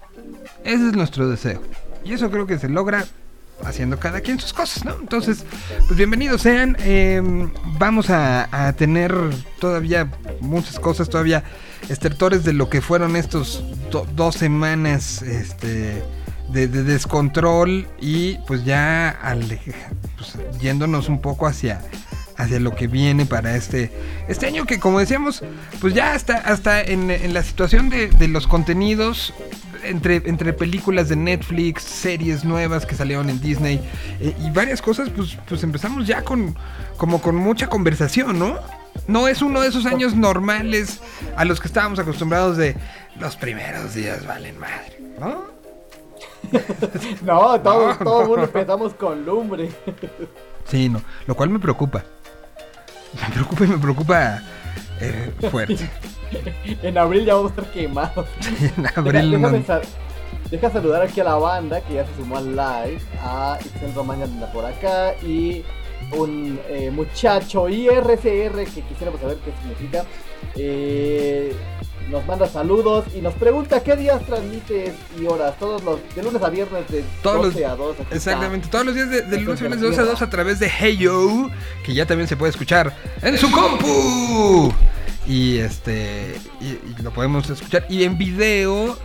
Ese es nuestro deseo. Y eso creo que se logra haciendo cada quien sus cosas, ¿no? Entonces, pues bienvenidos sean. eh, vamos a, tener todavía muchas cosas, todavía estertores de lo que fueron estos do- dos semanas este, de, de descontrol y pues ya pues, yéndonos un poco hacia hacia lo que viene para este este año que como decíamos pues ya hasta hasta en, en la situación de, de los contenidos entre, entre películas de Netflix, series nuevas que salieron en Disney eh, y varias cosas, pues, pues empezamos ya con como con mucha conversación, ¿no? No es uno de esos años normales a los que estábamos acostumbrados de los primeros días valen madre, ¿no? [laughs] No, todo, [laughs] No, todo el no. mundo empezamos con lumbre. Sí, no, lo cual me preocupa. Me preocupa y me preocupa eh, fuerte. [laughs] En abril ya vamos a estar quemados. [laughs] En abril no- deja saludar aquí a la banda que ya se sumó al live. A Romaña anda por acá. Y un eh, muchacho IRCR que quisiéramos saber qué significa. eh, nos manda saludos y nos pregunta qué días transmites y horas. Todos los de lunes a viernes de Todos 12 los- a 2. aquí Exactamente, todos los días de, de lunes a viernes de Entonces, 2 a 2 a través de Hey Yo, que ya también se puede escuchar en su compu. Y este, y, y lo podemos escuchar. Y en video,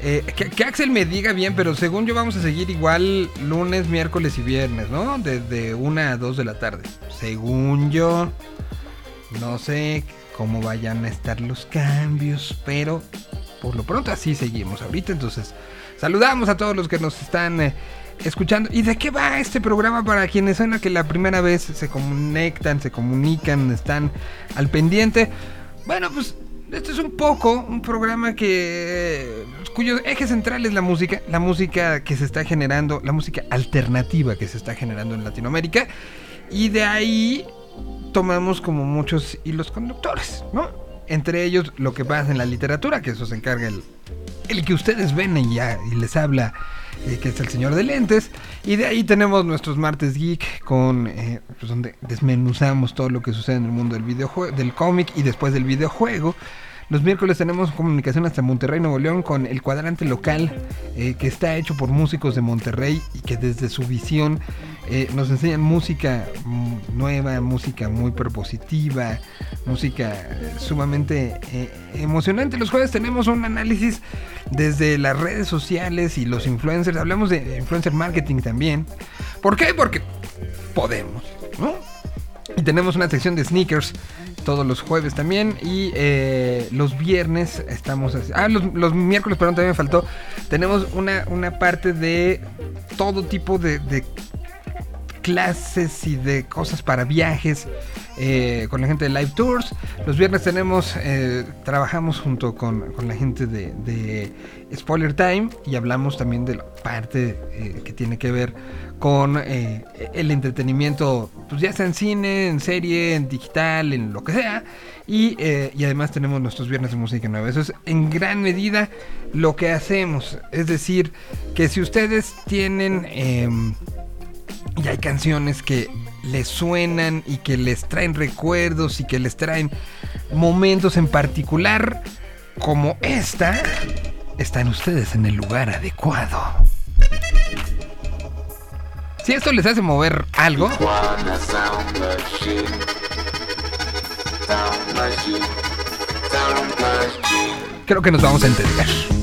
eh, que, que Axel me diga bien, pero según yo vamos a seguir igual lunes, miércoles y viernes, ¿no? Desde 1 a 2 de la tarde. Según yo, no sé cómo vayan a estar los cambios, pero por lo pronto así seguimos ahorita. Entonces, saludamos a todos los que nos están eh, escuchando. ¿Y de qué va este programa para quienes son que la primera vez se conectan, se comunican, están al pendiente? Bueno, pues este es un poco un programa que cuyo eje central es la música, la música que se está generando, la música alternativa que se está generando en Latinoamérica. Y de ahí tomamos como muchos hilos conductores, ¿no? Entre ellos lo que pasa en la literatura, que eso se encarga el, el que ustedes ven y ya y les habla, eh, que es el señor de lentes. Y de ahí tenemos nuestros martes geek con eh, pues, donde desmenuzamos todo lo que sucede en el mundo del videojuego, del cómic y después del videojuego. Los miércoles tenemos comunicación hasta Monterrey, Nuevo León, con el cuadrante local eh, que está hecho por músicos de Monterrey y que desde su visión eh, nos enseñan música mm, nueva, música muy propositiva, música sumamente eh, emocionante. Los jueves tenemos un análisis desde las redes sociales y los influencers. Hablamos de influencer marketing también. ¿Por qué? Porque podemos, ¿no? Y tenemos una sección de sneakers todos los jueves también. Y eh, los viernes estamos. así- Ah, los, miércoles, perdón, también me faltó. Tenemos una, una parte de todo tipo de clases y de cosas para viajes eh, con la gente de Live Tours. Los viernes tenemos, eh, trabajamos junto con, con la gente de, Spoiler Time y hablamos también de la parte eh, que tiene que ver con el entretenimiento, pues ya sea en cine, en serie, en digital, en lo que sea. Y, y además tenemos nuestros viernes de música nueva. Eso es en gran medida lo que hacemos. Es decir, que si ustedes tienen... y hay canciones que les suenan y que les traen recuerdos y que les traen momentos en particular, como esta, están ustedes en el lugar adecuado. Si esto les hace mover algo, creo que nos vamos a entender.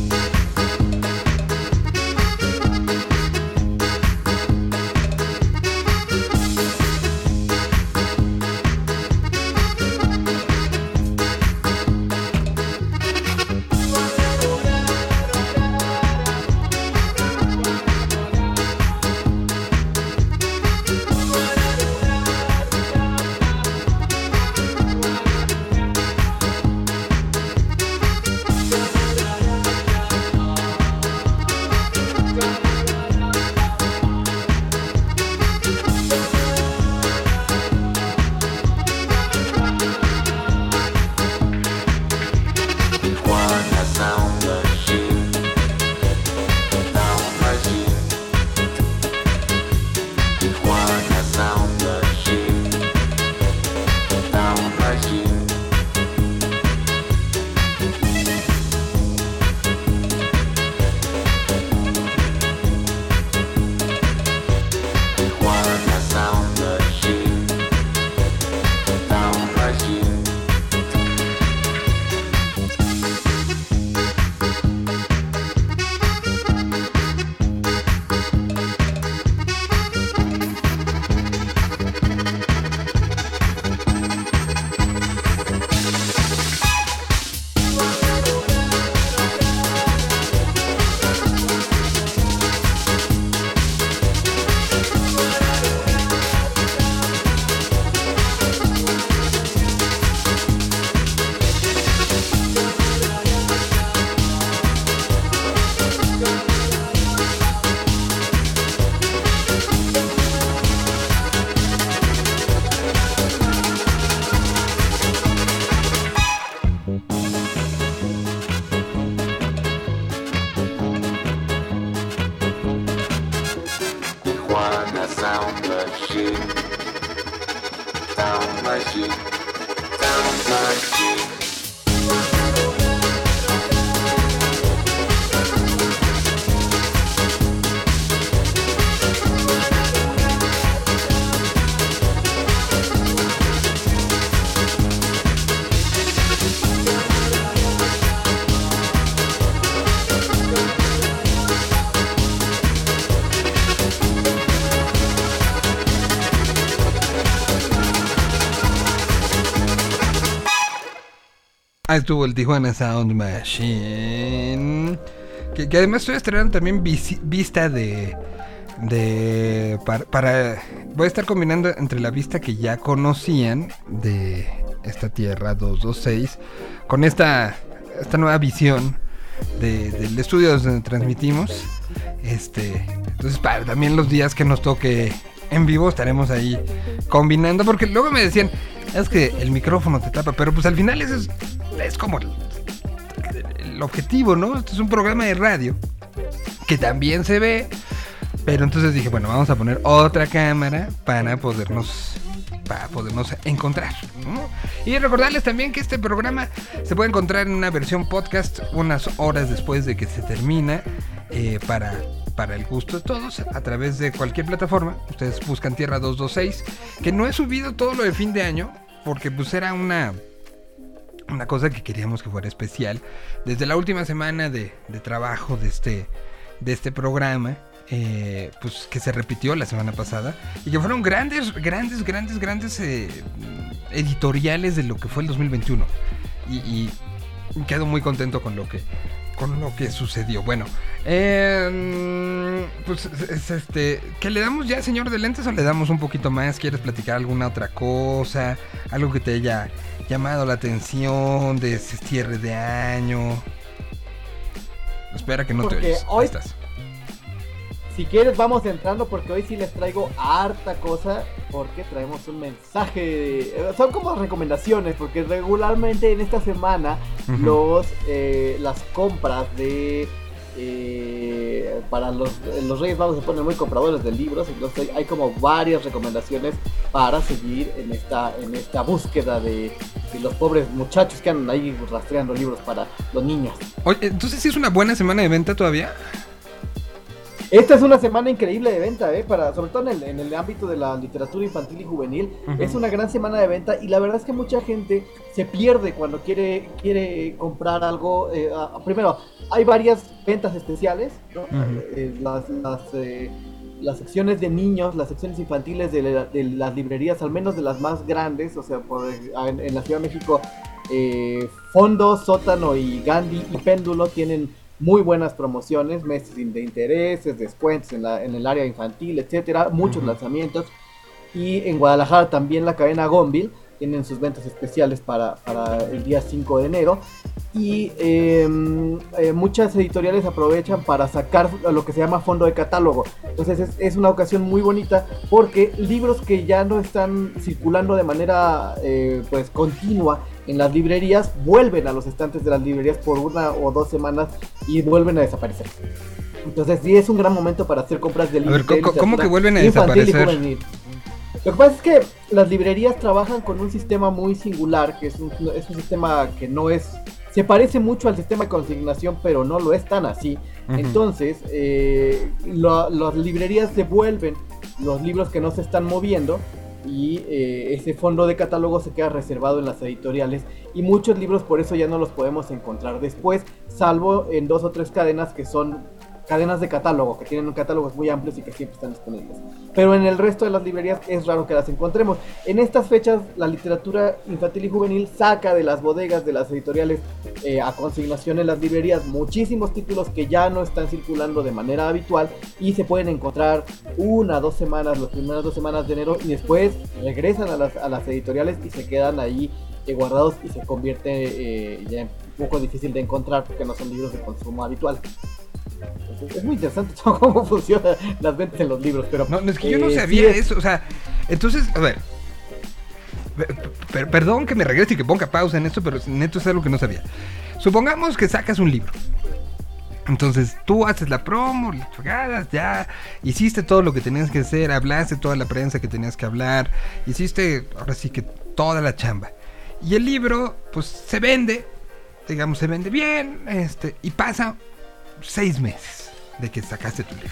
Estuvo el Tijuana Sound Machine. Que, además estoy estrenando también vista de. de para, Voy a estar combinando entre la vista que ya conocían de esta Tierra 226 con esta, esta nueva visión de- del estudio donde transmitimos. Este, entonces, para también los días que nos toque en vivo estaremos ahí combinando. Porque luego me decían, es que el micrófono te tapa, pero pues al final eso es, es como el, objetivo, ¿no? Esto es un programa de radio que también se ve. Pero entonces dije, bueno, vamos a poner otra cámara para podernos para podernos encontrar. Y recordarles también que este programa se puede encontrar en una versión podcast unas horas después de que se termina eh, para, para el gusto de todos a través de cualquier plataforma. Ustedes buscan Tierra 226, que no he subido todo lo de fin de año porque pues era una una cosa que queríamos que fuera especial. Desde la última semana de, de trabajo de este, de este programa, eh, pues que se repitió la semana pasada, y que fueron grandes, grandes, grandes, grandes eh, editoriales de lo que fue el 2021. Y, y quedo muy contento con lo que con lo que sucedió. Bueno, eh, pues es este, ¿qué le damos ya, señor de lentes, o le damos un poquito más? ¿Quieres platicar alguna otra cosa? Algo que te haya llamado la atención de ese cierre de año. Espera que no te oyes. hoy- Ahí estás. Si quieres vamos entrando porque hoy sí les traigo harta cosa porque traemos un mensaje, eh, son como recomendaciones porque regularmente en esta semana los eh, las compras de eh, para los, los Reyes Magos se ponen muy compradores de libros entonces hay, hay como varias recomendaciones para seguir en esta en esta búsqueda de, de los pobres muchachos que andan ahí rastreando libros para los niños. Oye, entonces sí es una buena semana de venta todavía. Esta es una semana increíble de venta, ¿eh? Para, sobre todo en el, en el ámbito de la literatura infantil y juvenil. Es una gran semana de venta y la verdad es que mucha gente se pierde cuando quiere, quiere comprar algo. eh, primero, hay varias ventas especiales, ¿no? Eh, las, las, eh, las secciones de niños, las secciones infantiles de, la- de las librerías, al menos de las más grandes, o sea, por, en, en la Ciudad de México, eh, Fondo, Sótano y Gandhi y Péndulo tienen muy buenas promociones, meses de intereses, descuentos en, la- en el área infantil, etcétera, muchos lanzamientos. Y en Guadalajara también la cadena Gonville tienen sus ventas especiales para, para el día 5 de enero. Y eh, eh, muchas editoriales aprovechan para sacar lo que se llama fondo de catálogo. Entonces es, es una ocasión muy bonita porque libros que ya no están circulando de manera eh, pues continua en las librerías vuelven a los estantes de las librerías por una o dos semanas y vuelven a desaparecer. Entonces sí es un gran momento para hacer compras de libros. ¿cómo- cómo que vuelven a desaparecer? Lo que pasa es que las librerías trabajan con un sistema muy singular, que es un, es un sistema que no es... Se parece mucho al sistema de consignación, pero no lo es tan así. Entonces, eh, lo- las librerías devuelven los libros que no se están moviendo y eh, ese fondo de catálogo se queda reservado en las editoriales y muchos libros por eso ya no los podemos encontrar después, salvo en dos o tres cadenas que son cadenas de catálogo, que tienen catálogos muy amplios y que siempre están disponibles. Pero en el resto de las librerías es raro que las encontremos. En estas fechas la literatura infantil y juvenil saca de las bodegas de las editoriales eh, a consignación en las librerías muchísimos títulos que ya no están circulando de manera habitual y se pueden encontrar una, dos semanas, las primeras dos semanas de enero y después regresan a las, a las editoriales y se quedan ahí eh, guardados y se convierte eh, ya en un poco difícil de encontrar porque no son libros de consumo habitual. Es muy interesante [laughs] todo cómo funcionan las ventas en los libros, pero No, no, es que yo no eh, sabía sí es- eso. O sea, entonces, a ver. Pe- pe- perdón que me regrese y que ponga pausa en esto, pero neto es algo que no sabía. Supongamos que sacas un libro. Entonces tú haces la promo, las ya hiciste todo lo que tenías que hacer, hablaste toda la prensa que tenías que hablar, hiciste ahora sí que toda la chamba. Y el libro, pues se vende, digamos, se vende bien, este, y pasa seis meses de que sacaste tu libro.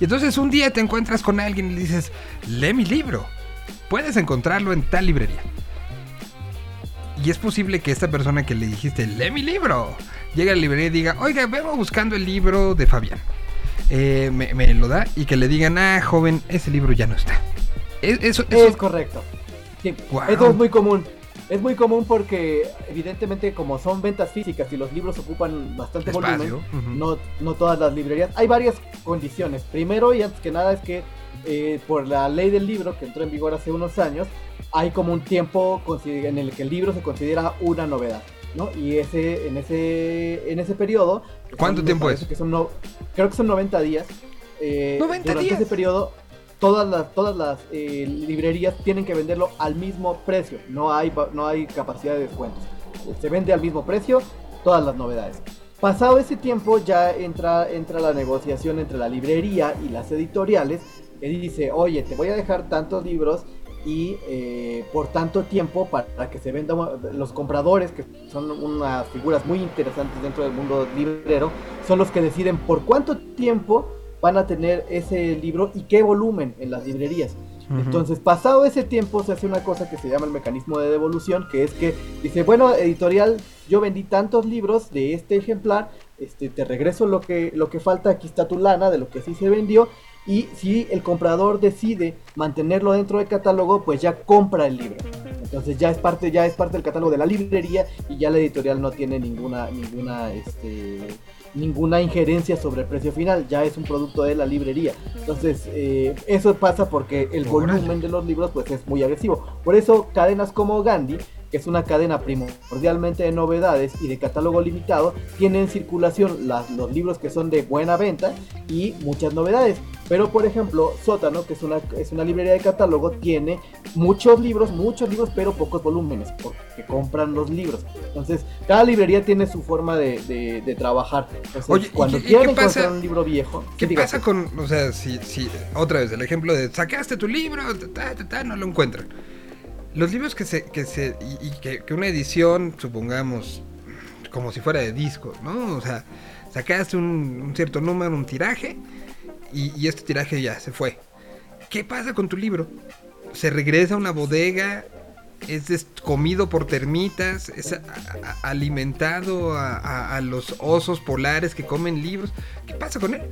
Y entonces un día te encuentras con alguien y le dices, lee mi libro, puedes encontrarlo en tal librería. Y es posible que esta persona que le dijiste, lee mi libro, llegue a la librería y diga, oiga, vengo buscando el libro de Fabián. Eh, me, me lo da y que le digan, ah, joven, ese libro ya no está. Es- Eso, eso- Es correcto. Sí. Eso es muy común. Es muy común porque evidentemente como son ventas físicas y los libros ocupan bastante Espacio, volumen, no, no todas las librerías. Hay varias condiciones. Primero y antes que nada es que eh, por la ley del libro que entró en vigor hace unos años, hay como un tiempo en el que el libro se considera una novedad. ¿no? Y ese, en, ese, en ese periodo... ¿Cuánto son- tiempo es? Que son no- creo que son 90 días. eh, 90 durante días. ese periodo todas las todas las eh, librerías tienen que venderlo al mismo precio. No hay no hay capacidad de descuentos. Se vende al mismo precio todas las novedades. Pasado ese tiempo ya entra entra la negociación entre la librería y las editoriales que dice oye te voy a dejar tantos libros y eh, por tanto tiempo para que se vendan los compradores que son unas figuras muy interesantes dentro del mundo librero son los que deciden por cuánto tiempo van a tener ese libro y qué volumen en las librerías. Entonces, pasado ese tiempo, se hace una cosa que se llama el mecanismo de devolución, que es que dice, bueno, editorial, yo vendí tantos libros de este ejemplar, este, te regreso lo que, lo que falta, aquí está tu lana de lo que sí se vendió, y si el comprador decide mantenerlo dentro del catálogo, pues ya compra el libro. Entonces ya es parte, ya es parte del catálogo de la librería y ya la editorial no tiene ninguna, ninguna, este, ninguna injerencia sobre el precio final, ya es un producto de la librería. Entonces, eh, eso pasa porque el volumen de los libros pues es muy agresivo. Por eso cadenas como Gandhi, que es una cadena primordialmente de novedades y de catálogo limitado, tiene en circulación las- los libros que son de buena venta y muchas novedades. Pero por ejemplo, Sótano, que es una, es una librería de catálogo, tiene muchos libros, muchos libros, pero pocos volúmenes, porque compran los libros. Entonces, cada librería tiene su forma de, de- de trabajar. Entonces, Oye, ¿y cuando quieren encontrar un libro viejo, ¿Qué sí, pasa con, o sea, si, si, otra vez, el ejemplo de sacaste tu libro, ta, ta, ta, no lo encuentran? Los libros que se, que se, y, que, que una edición, supongamos, como si fuera de disco, ¿no? O sea, sacaste un, cierto número, un tiraje, y, y este tiraje ya se fue. ¿Qué pasa con tu libro? ¿Se regresa a una bodega? ¿Es comido por termitas? ¿Es alimentado a- a los osos polares que comen libros? ¿Qué pasa con él?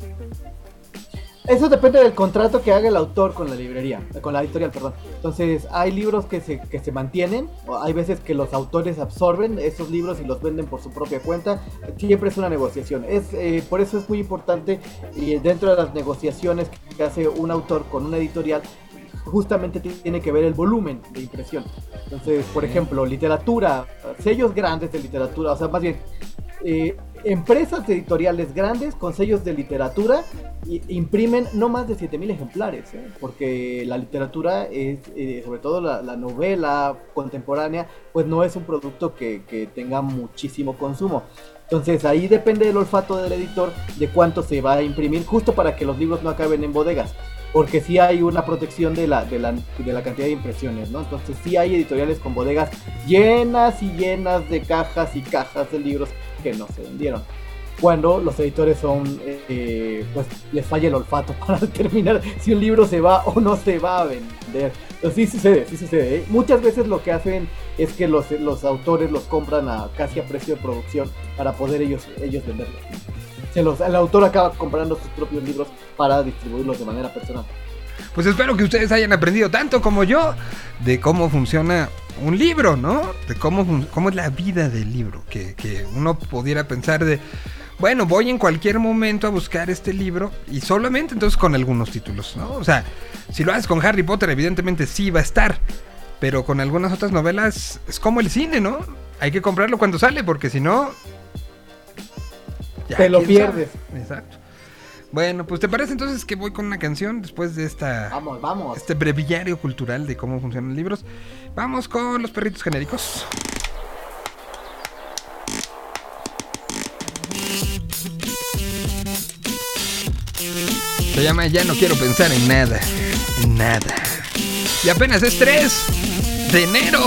Eso depende del contrato que haga el autor con la librería, con la editorial, perdón. Entonces, hay libros que se, que se mantienen, o hay veces que los autores absorben esos libros y los venden por su propia cuenta. Siempre es una negociación. Es, eh, por eso es muy importante y dentro de las negociaciones que hace un autor con una editorial, justamente tiene que ver el volumen de impresión. Entonces, por ejemplo, literatura, sellos grandes de literatura, o sea, más bien eh, empresas editoriales grandes con sellos de literatura imprimen no más de 7000 ejemplares, ¿eh? porque la literatura es, eh, sobre todo la, la novela contemporánea, pues no es un producto que, que tenga muchísimo consumo. Entonces ahí depende del olfato del editor de cuánto se va a imprimir, justo para que los libros no acaben en bodegas. Porque sí hay una protección de la, de la, de la cantidad de impresiones, ¿no? Entonces sí hay editoriales con bodegas llenas y llenas de cajas y cajas de libros no se vendieron. Cuando los editores son, eh, pues les falla el olfato [laughs] para determinar si un libro se va o no se va a vender. Entonces sí sucede, sí sucede. ¿eh? Muchas veces lo que hacen es que los, los autores los compran a casi a precio de producción para poder ellos, ellos venderlos. El autor acaba comprando sus propios libros para distribuirlos de manera personal. Pues espero que ustedes hayan aprendido tanto como yo de cómo funciona un libro, ¿no? De cómo, cómo es la vida del libro. Que, que uno pudiera pensar de, bueno, voy en cualquier momento a buscar este libro y solamente entonces con algunos títulos, ¿no? O sea, si lo haces con Harry Potter, evidentemente sí va a estar. Pero con algunas otras novelas es como el cine, ¿no? Hay que comprarlo cuando sale porque si no... ya, Te lo pierdes. Exacto. Bueno, pues te parece entonces que voy con una canción después de esta. Vamos, vamos. Este breviario cultural de cómo funcionan los libros. Vamos con los perritos genéricos. Se llama Ya no quiero pensar en nada. Nada. Y apenas es 3 de enero.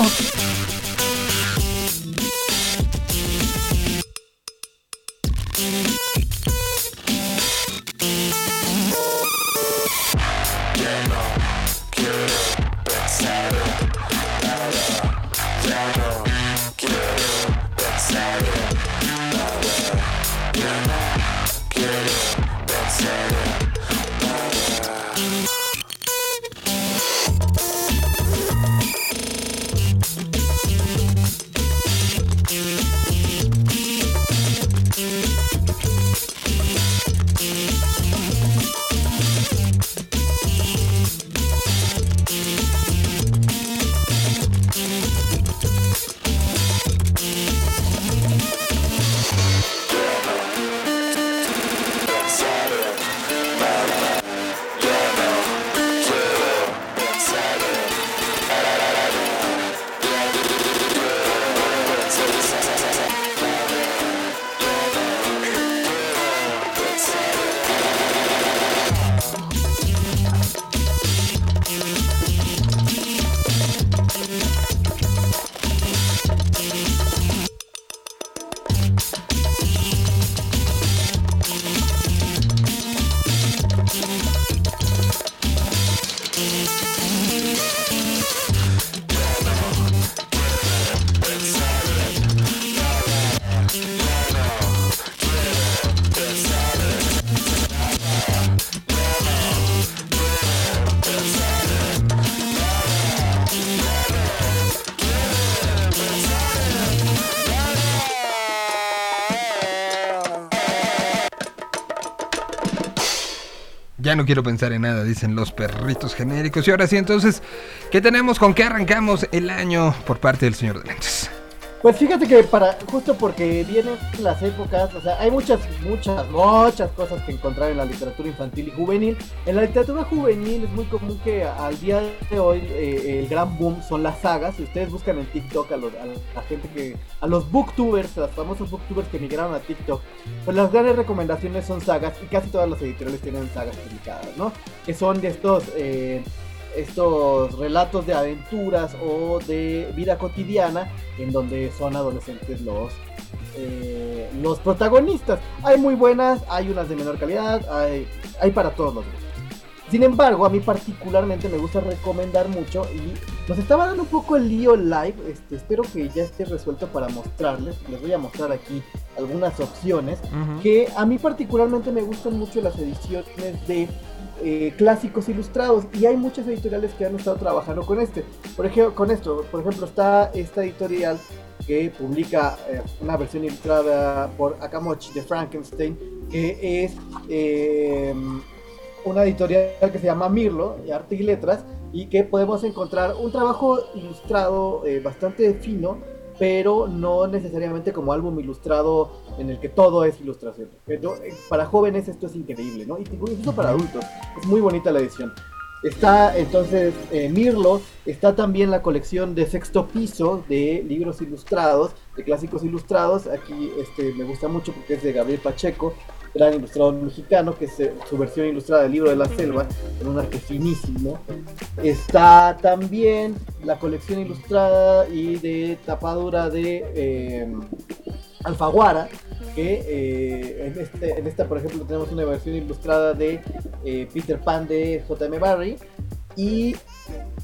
Ya no quiero pensar en nada, dicen los perritos genéricos. Y ahora sí, entonces, ¿qué tenemos? ¿Con qué arrancamos el año por parte del señor de lentes? Pues fíjate que para, justo porque vienen las épocas, o sea, hay muchas, muchas, muchas cosas que encontrar en la literatura infantil y juvenil. En la literatura juvenil es muy común que al día de hoy eh, el gran boom son las sagas. Si ustedes buscan en TikTok a, los- a la gente que, a los booktubers, a los famosos booktubers que migraron a TikTok, pues las grandes recomendaciones son sagas y casi todas las editoriales tienen sagas publicadas, ¿no? Que son de estos, eh, estos relatos de aventuras o de vida cotidiana en donde son adolescentes los, eh, los protagonistas. Hay muy buenas, hay unas de menor calidad, hay, hay para todos los gustos. Sin embargo, a mí particularmente me gusta recomendar mucho y nos estaba dando un poco el lío live. Este, espero que ya esté resuelto para mostrarles. Les voy a mostrar aquí algunas opciones que a mí particularmente me gustan mucho las ediciones de eh, clásicos ilustrados y hay muchas editoriales que han estado trabajando con este. Por ejemplo, con esto, por ejemplo, está esta editorial que publica eh, una versión ilustrada por Akamochi de Frankenstein, que es eh, una editorial que se llama Mirlo, Arte y Letras, y que podemos encontrar un trabajo ilustrado eh, bastante fino, pero no necesariamente como álbum ilustrado en el que todo es ilustración. Eh, para jóvenes esto es increíble, ¿no? Y incluso para adultos. Es muy bonita la edición. Está entonces eh, Mirlo, está también la colección de sexto piso de libros ilustrados, de clásicos ilustrados. Aquí este, me gusta mucho porque es de Gabriel Pacheco, gran ilustrador mexicano, que es eh, su versión ilustrada del libro de la selva, con un arte finísimo. Está también la colección ilustrada y de tapadura de eh, Alfaguara, que eh, en, este- en esta, por ejemplo, tenemos una versión ilustrada de eh, Peter Pan de J.M. Barry. Y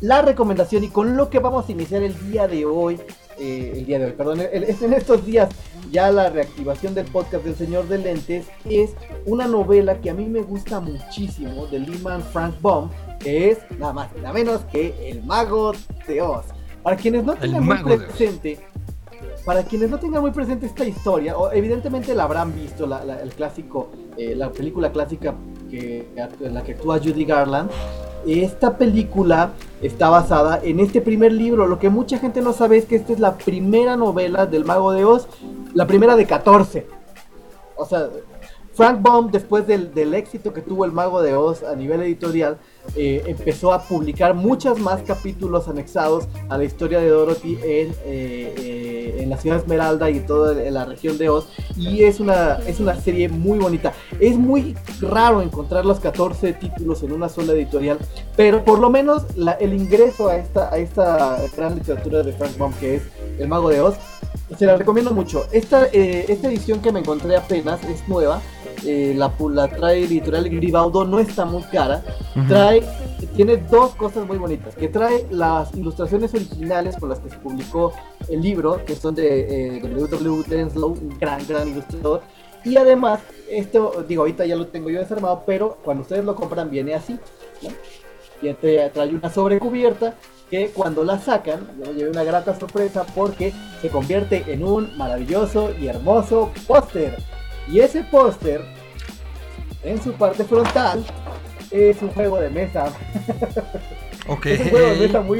la recomendación, y con lo que vamos a iniciar el día de hoy, el día de hoy, perdón, el- en estos días ya la reactivación del podcast del Señor de Lentes, es una novela que a mí me gusta muchísimo de Lehman Frank Baum, que es nada más y nada menos que El Mago de Oz. Para quienes no tengan muy presente, para quienes no tengan muy presente esta historia, o evidentemente la habrán visto, la, la- el clásico, eh, la película clásica que, en la que actúa Judy Garland. Esta película está basada en este primer libro. Lo que mucha gente no sabe es que esta es la primera novela del Mago de Oz, la primera de 14. O sea, Frank Baum, después del, del éxito que tuvo el Mago de Oz a nivel editorial, eh, empezó a publicar muchos más capítulos anexados a la historia de Dorothy en, eh, eh, en la ciudad de Esmeralda y toda la región de Oz. Y es una, es una serie muy bonita. Es muy raro encontrar los 14 títulos en una sola editorial, pero por lo menos la- el ingreso a esta, a esta gran literatura de Frank Baum, que es El Mago de Oz, se la recomiendo mucho. Esta, eh, esta edición que me encontré apenas es nueva. Eh, la, la trae editorial Gribaudo, no está muy cara. Trae, tiene dos cosas muy bonitas. Que trae las ilustraciones originales con las que se publicó el libro, que son de eh, W.W. Denslow, un gran, gran ilustrador. Y además, esto, digo, ahorita ya lo tengo yo desarmado, pero cuando ustedes lo compran viene así. ¿no? Y te trae una sobrecubierta que cuando la sacan, yo llevé una grata sorpresa porque se convierte en un maravilloso y hermoso póster. Y ese póster, en su parte frontal, es un juego de mesa. [laughs] Ok. Es un juego de mesa muy,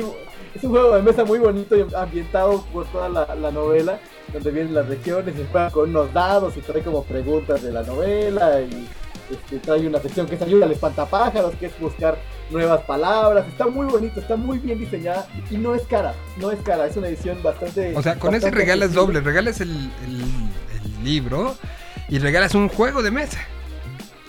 es un juego de mesa muy bonito y ambientado por toda la, la novela, donde vienen las regiones, se juega con unos dados y trae como preguntas de la novela y este, trae una sección que es ayuda al espantapájaros, que es buscar nuevas palabras. Está muy bonito, está muy bien diseñada y no es cara, no es cara, es una edición bastante... O sea, con ese regalas doble, regalas el, el- el libro y regalas un juego de mesa.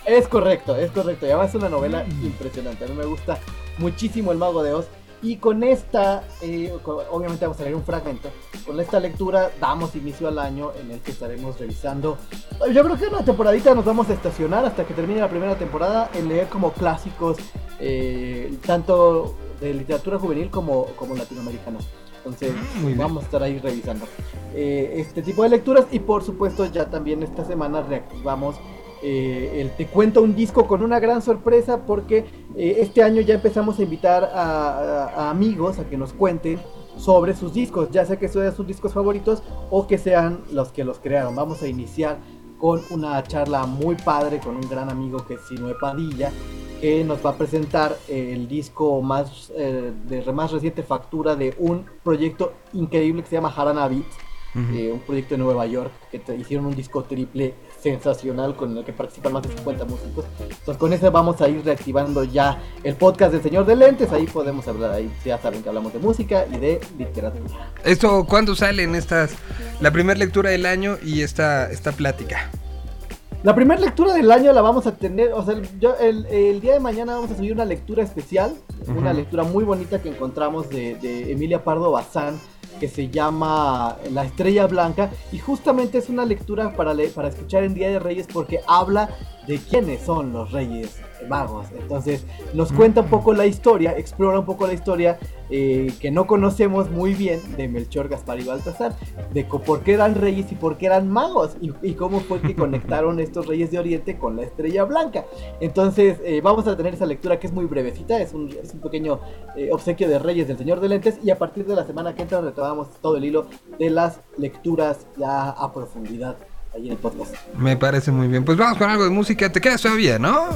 Es correcto, es correcto. Y además es una novela impresionante. A mí me gusta muchísimo El Mago de Oz. Y con esta, eh, obviamente vamos a leer un fragmento. Con esta lectura damos inicio al año en el que estaremos revisando. Yo creo que en una temporadita nos vamos a estacionar hasta que termine la primera temporada en leer como clásicos, eh, tanto de literatura juvenil como, como latinoamericanos. Entonces muy bien. vamos a estar ahí revisando eh, este tipo de lecturas y por supuesto ya también esta semana reactivamos eh, el Te cuento un disco con una gran sorpresa porque eh, este año ya empezamos a invitar a, a- a amigos a que nos cuenten sobre sus discos, ya sea que sean sus discos favoritos o que sean los que los crearon. Vamos a iniciar con una charla muy padre con un gran amigo que es Sinue Padilla que nos va a presentar el disco más eh, de más reciente factura de un proyecto increíble que se llama Harana eh, un proyecto de Nueva York que te- hicieron un disco triple sensacional con el que participan más de 50 músicos. Entonces con ese vamos a ir reactivando ya el podcast del Señor de Lentes, ahí podemos hablar, ahí ya saben que hablamos de música y de literatura. ¿Esto cuándo salen estas? La primera lectura del año y esta, esta plática. La primera lectura del año la vamos a tener, o sea, el- yo, el, el día de mañana vamos a subir una lectura especial, una lectura muy bonita que encontramos de, de Emilia Pardo Bazán, que se llama La Estrella Blanca, y justamente es una lectura para, para escuchar en Día de Reyes porque habla de quiénes son los reyes magos. Entonces nos cuenta un poco la historia, explora un poco la historia eh, que no conocemos muy bien de Melchor, Gaspar y Baltasar, de por qué eran reyes y por qué eran magos, y, cómo fue que conectaron estos reyes de Oriente con la estrella blanca. Entonces eh, vamos a tener esa lectura que es muy brevecita, es un, es un pequeño eh, obsequio de Reyes del Señor de Lentes, y a partir de la semana que entra retomamos todo el hilo de las lecturas ya a profundidad ahí en el podcast. Me parece muy bien. Pues vamos con algo de música. Te quedas todavía, ¿no?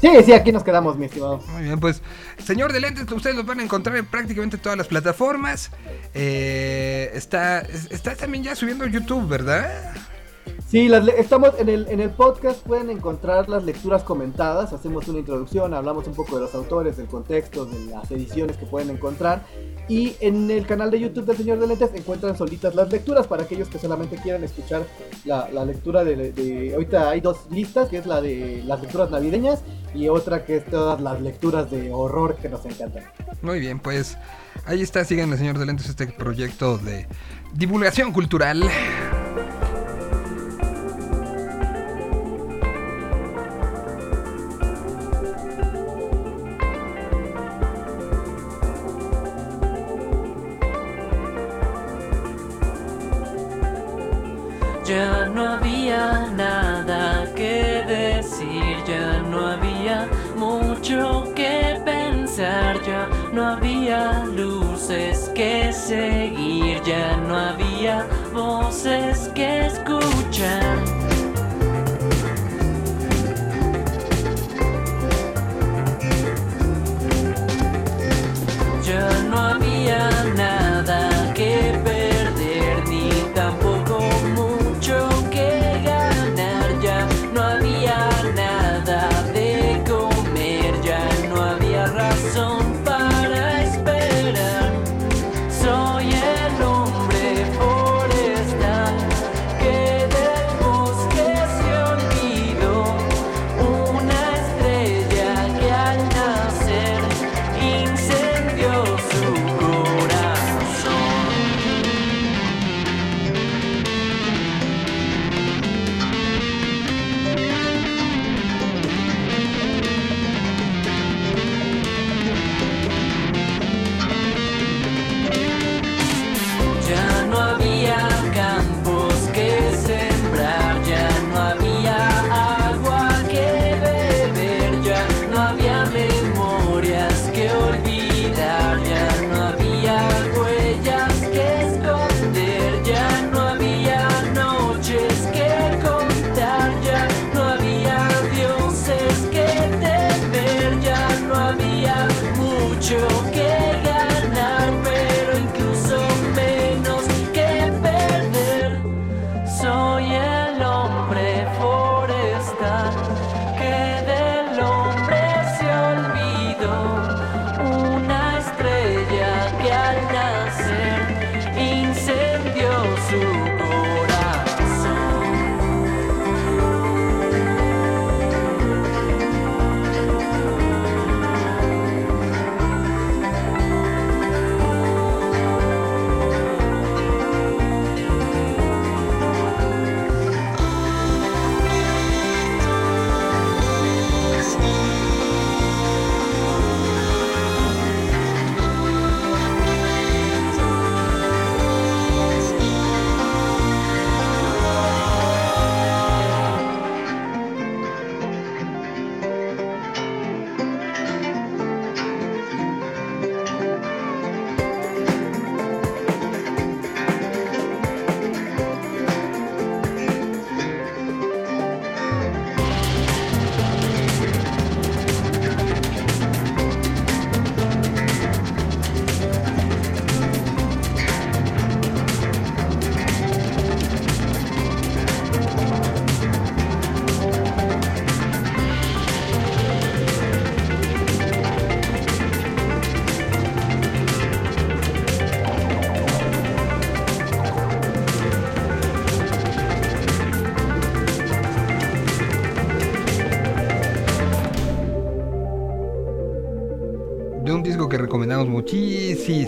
Sí, sí, aquí nos quedamos, mi estimado. Muy bien, pues, señor de lentes, ustedes los van a encontrar en prácticamente todas las plataformas. Eh, está, es- está también ya subiendo YouTube, ¿verdad? Sí, las estamos en el, en el podcast, pueden encontrar las lecturas comentadas, hacemos una introducción, hablamos un poco de los autores, del contexto, de las ediciones que pueden encontrar. Y en el canal de YouTube del Señor de Lentes encuentran solitas las lecturas para aquellos que solamente quieran escuchar la, la lectura de, de- Ahorita hay dos listas, que es la de las lecturas navideñas y otra que es todas las lecturas de horror que nos encantan. Muy bien, pues ahí está, sigan el señor de lentes este proyecto de divulgación cultural.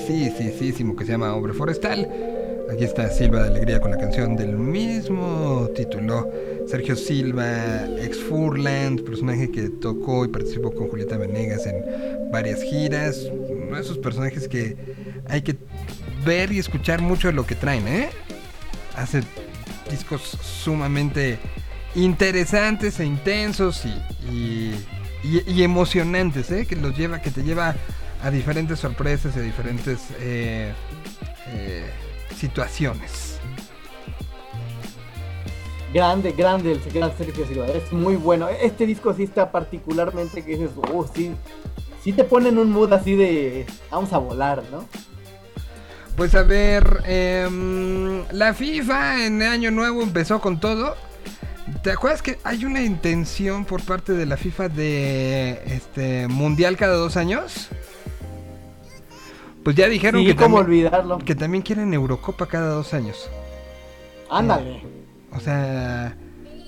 Muchísimo que se llama Hombre Forestal. Aquí está Silva de Alegría con la canción del mismo título. Sergio Silva, ex Furland, personaje que tocó y participó con Julieta Venegas en varias giras. Uno de esos personajes que hay que ver y escuchar mucho de lo que traen, ¿eh? Hace discos sumamente interesantes e intensos y- y emocionantes, ¿eh? Que los lleva, que te lleva a diferentes sorpresas y a diferentes eh, eh, situaciones. Grande, grande el gran Sergio Silva. Es muy bueno. Este disco sí está particularmente que dices, oh, sí. Sí te pone en un mood así de vamos a volar, ¿no? Pues a ver, em, la FIFA en Año Nuevo empezó con todo. ¿Te acuerdas que hay una intención por parte de la FIFA de este mundial cada dos años? Pues ya dijeron Sí, que, cómo también, olvidarlo. que también quieren Eurocopa cada dos años. Ándale. O sea,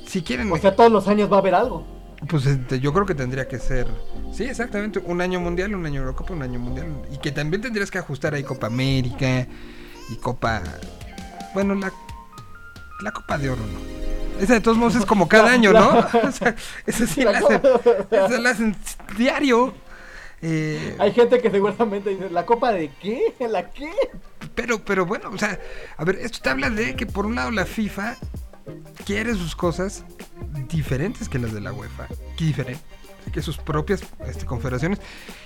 si quieren, O sea, todos los años va a haber algo. pues este, yo creo que tendría que ser, sí, exactamente, un año mundial, un año Eurocopa, un año mundial. Y que también tendrías que ajustar ahí Copa América y Copa, bueno, la, la Copa de Oro, ¿no? Esa de todos modos es como cada [laughs] año, ¿no? [laughs] O sea, esa sí [laughs] La hacen, esa la hacen diario. Eh, Hay gente que seguramente dice, ¿la copa de qué? ¿La qué? Pero, pero bueno, o sea, a ver, esto te habla de que por un lado la FIFA quiere sus cosas diferentes que las de la UEFA, que diferentes que sus propias este, confederaciones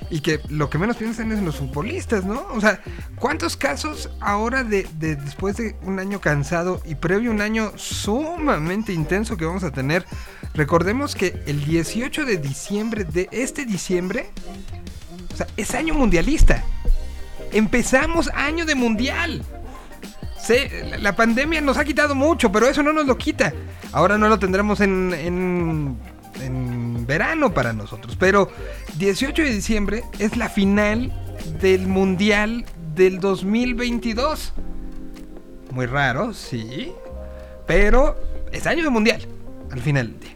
y que lo que menos piensan es en los futbolistas, ¿no? O sea, ¿cuántos casos ahora de, de después de un año cansado y previo a un año sumamente intenso que vamos a tener? Recordemos que el 18 de diciembre de este diciembre, o sea, es año mundialista. Empezamos año de mundial. La pandemia nos ha quitado mucho, pero eso no nos lo quita. Ahora no lo tendremos en, en, en verano para nosotros. Pero 18 de diciembre es la final del mundial del 2022. Muy raro, sí. Pero es año de mundial, al final del día.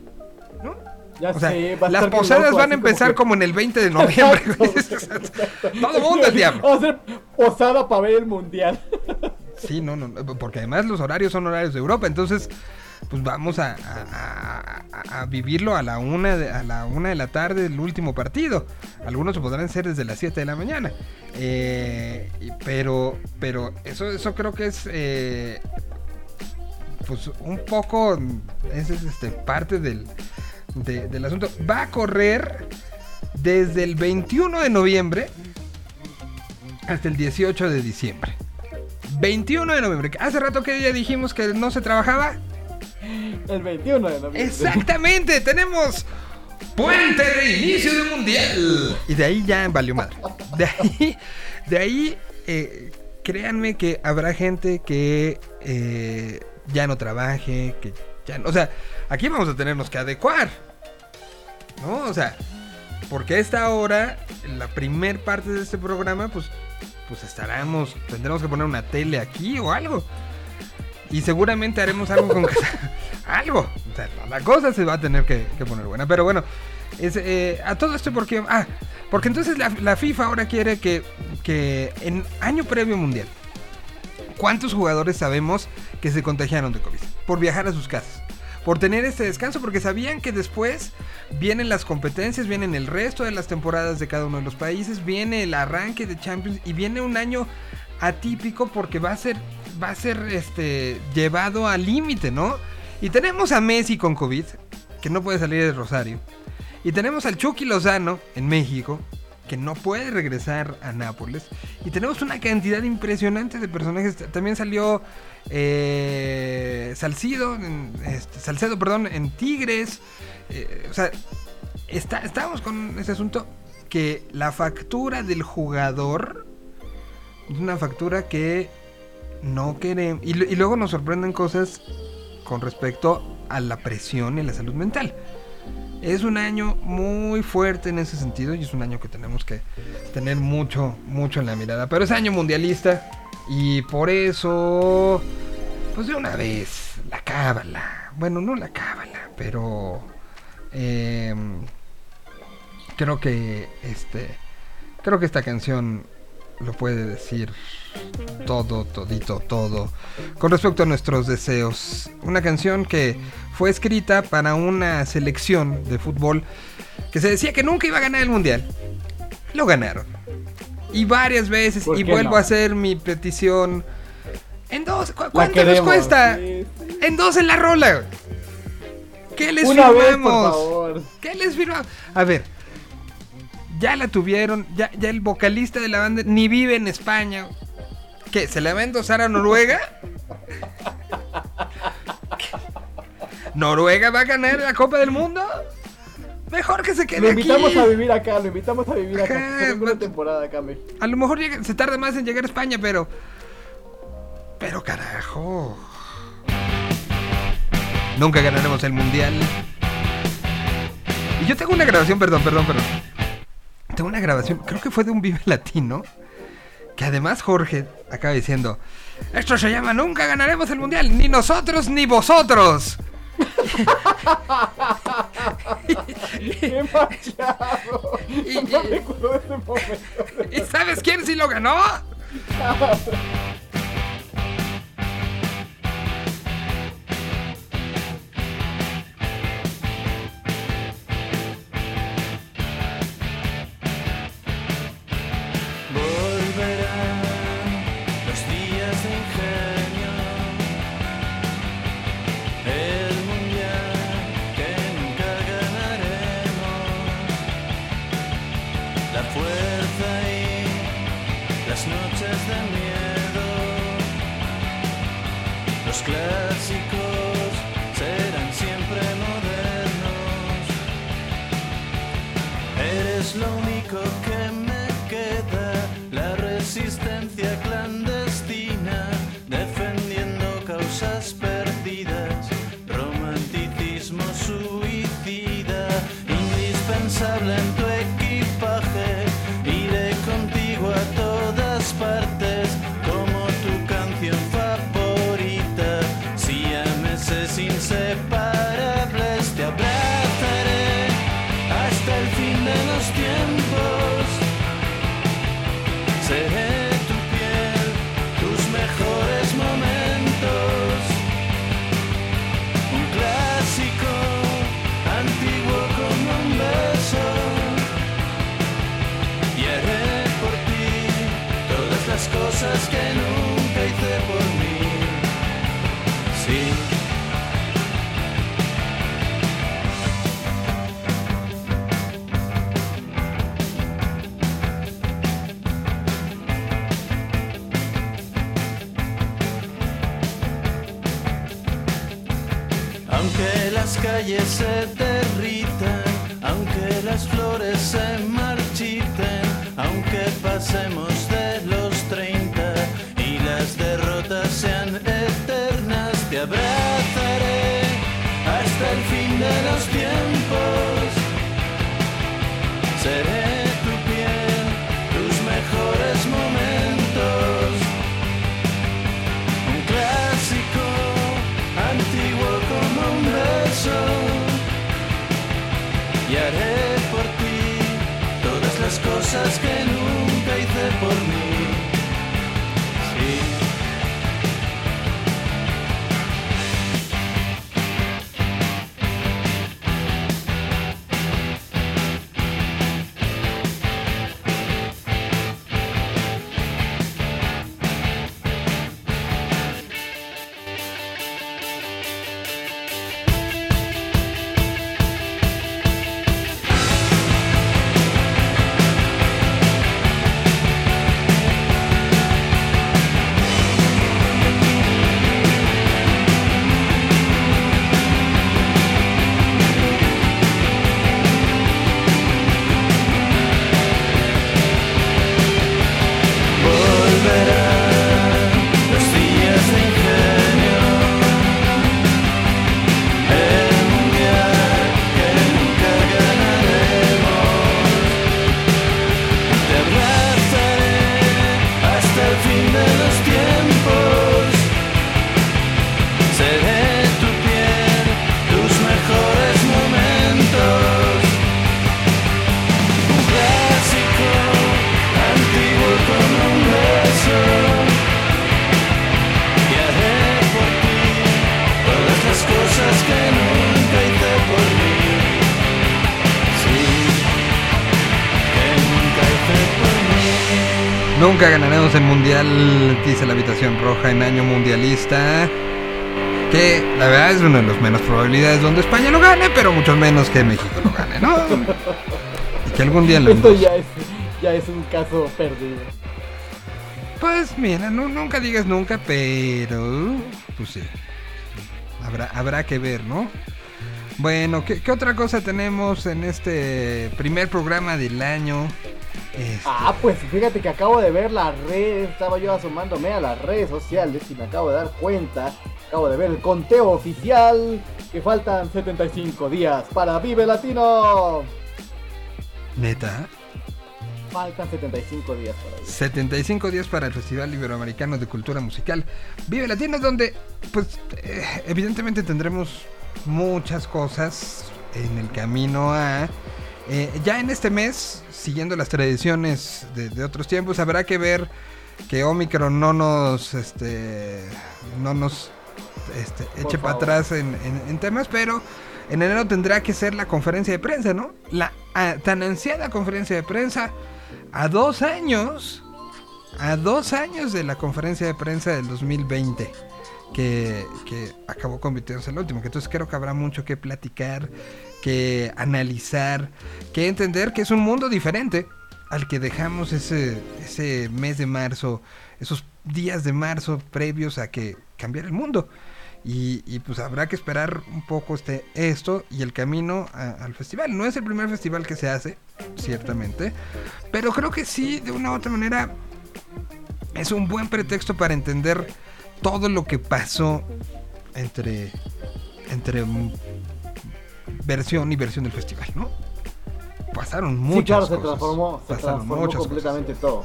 ¿No? Ya O sea, sé, va a las posadas loco, van a como empezar que- como en el 20 de noviembre. [laughs] Todo mundo al diablo. Vamos a hacer posada para ver el mundial. Sí, no, no, porque además los horarios son horarios de Europa, entonces pues vamos a, a- a- a vivirlo a la una de, a la una de la tarde el último partido. Algunos podrán ser desde las 7 de la mañana. Eh, pero, pero eso, eso creo que es eh, pues un poco ese es este parte del, de- del asunto. Va a correr desde el 21 de noviembre hasta el 18 de diciembre. 21 de noviembre. Hace rato que ya dijimos que no se trabajaba. El 21 de noviembre. Exactamente, tenemos puente de inicio de mundial. Y de ahí ya valió madre. De ahí, de ahí, eh, créanme que habrá gente que eh, ya no trabaje, que ya no, o sea, aquí vamos a tenernos que adecuar. ¿No? O sea, porque a esta hora, la primer parte de este programa, pues, pues estaremos, tendremos que poner una tele aquí o algo. Y seguramente haremos algo con [laughs] algo. O sea, la cosa se va a tener que, que poner buena. Pero bueno, es, eh, a todo esto porque. Ah, porque entonces la, la FIFA ahora quiere que, que en año previo mundial. ¿Cuántos jugadores sabemos que se contagiaron de COVID? Por viajar a sus casas. Por tener este descanso, porque sabían que después vienen las competencias, vienen el resto de las temporadas de cada uno de los países, viene el arranque de Champions y viene un año atípico porque va a ser va a ser este llevado al límite, ¿no? Y tenemos a Messi con COVID, que no puede salir de Rosario. Y tenemos al Chucky Lozano en México, que no puede regresar a Nápoles. Y tenemos una cantidad impresionante de personajes. También salió eh, Salcido, en- este, Salcedo, perdón, en Tigres. Eh, o sea, está, estábamos con ese asunto que la factura del jugador es una factura que no queremos. Y, y luego nos sorprenden cosas con respecto a la presión y la salud mental. Es un año muy fuerte en ese sentido y es un año que tenemos que tener mucho, mucho en la mirada. Pero es año mundialista y por eso, pues de una vez, la cábala. Bueno, no la cábala, pero em, creo que este Creo que esta canción lo puede decir todo, todito, todo. Con respecto a nuestros deseos. Una canción que fue escrita para una selección de fútbol que se decía que nunca iba a ganar el mundial. Lo ganaron. Y varias veces. ¿Por Y vuelvo no? a hacer mi petición. En dos. ¿cu- La ¿Cuánto nos cuesta? sí, sí. En dos en la rola. ¿Qué les Una vez, por firmamos? favor. ¿Qué les firmamos? A ver. Ya la tuvieron. Ya, ya el vocalista de la banda ni vive en España. ¿Qué? ¿Se la va a endosar a Noruega? [laughs] ¿Noruega va a ganar la Copa del Mundo? Mejor que se quede Lo aquí. invitamos a vivir acá, lo invitamos a vivir acá. Se venga una temporada acá, México. A lo mejor llega- se tarda más en llegar a España, pero. Pero carajo. Nunca ganaremos el mundial. Y yo tengo una grabación, perdón, perdón, perdón. Tengo una grabación, creo que fue de un Vive Latino. Que además Jorge acaba diciendo: Esto se llama Nunca ganaremos el mundial, ni nosotros ni vosotros. ¡Qué [laughs] machado! Y- No ese momento. ¿Y sabes quién sí lo ganó? Mundial, dice la habitación roja en año mundialista. Que la verdad es una de las menos probabilidades donde España lo gane, pero mucho menos que México lo gane, ¿no? [laughs] Y que algún día la Esto ya es, ya es un caso perdido. Pues mira, nu- nunca digas nunca, pero pues sí. Habrá, habrá que ver, ¿no? Bueno, ¿qué, qué otra cosa tenemos en este primer programa del año? Ah, pues fíjate que acabo de ver las redes, estaba yo asomándome a las redes sociales y me acabo de dar cuenta, acabo de ver el conteo oficial que faltan 75 días para Vive Latino. Neta, Faltan 75 días para Vive. 75 días para el Festival Iberoamericano de Cultura Musical. Vive Latino, donde, pues, eh, evidentemente tendremos muchas cosas en el camino a. eh, ya en este mes, siguiendo las tradiciones de, de otros tiempos, habrá que ver que Omicron no nos, este, no nos, este, eche para atrás en, en- en temas, pero en enero tendrá que ser la conferencia de prensa, ¿no? La ah, tan ansiada conferencia de prensa a dos años, a dos años de la conferencia de prensa del 2020, que, que acabó convirtiéndose en la última. Que entonces creo que habrá mucho que platicar, que analizar, que entender que es un mundo diferente al que dejamos ese, ese mes de marzo, esos días de marzo previos a que cambiara el mundo. Y, pues habrá que esperar un poco este, esto y el camino al festival. No es el primer festival que se hace, ciertamente, pero creo que sí, de una u otra manera, es un buen pretexto para entender todo lo que pasó entre, entre versión y versión del festival, ¿no? Pasaron muchas Sí, claro, se cosas. transformó, se pasaron transformó muchas cosas. completamente todo.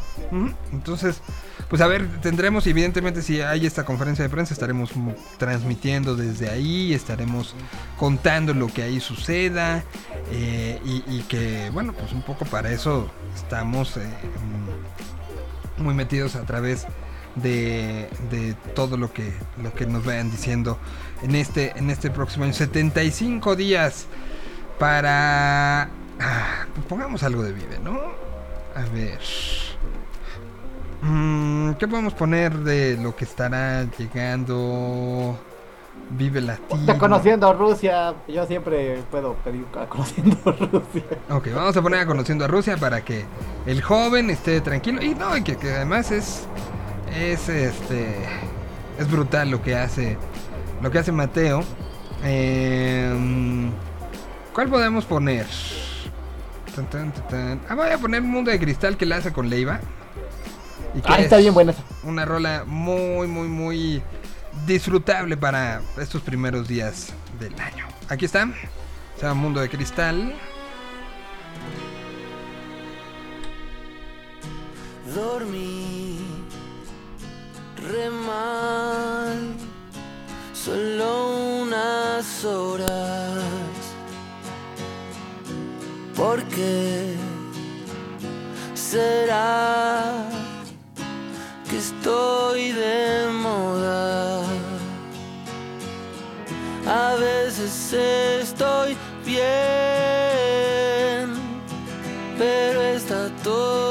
Entonces, pues a ver, tendremos, evidentemente, si hay esta conferencia de prensa, estaremos transmitiendo desde ahí, estaremos contando lo que ahí suceda eh, y, y que, bueno, pues un poco para eso estamos eh, mm, muy metidos a través de, de todo lo que, lo que nos vayan diciendo en este, en este próximo año. 75 días para... ah, pongamos algo de Vive, ¿no? A ver. Mm, ¿Qué podemos poner de lo que estará llegando? Vive Latino. [laughs] Conociendo a Rusia, yo siempre puedo pedir a [laughs] conociendo a Rusia. Ok, vamos a poner a conociendo a Rusia para que el joven esté tranquilo. Y no, y que, que además es. Es este. Es brutal lo que hace. Lo que hace Mateo. Em, ¿Cuál podemos poner? Tan, tan, tan, tan. Ah, voy a poner Mundo de Cristal que la hace con Leiva. Y que Ah, está es bien buena esa. Una rola muy, muy, muy disfrutable para estos primeros días del año. Aquí está. Se llama Mundo de Cristal. Dormí re mal, solo unas horas. ¿Por qué será que estoy de moda? A veces estoy bien, pero está todo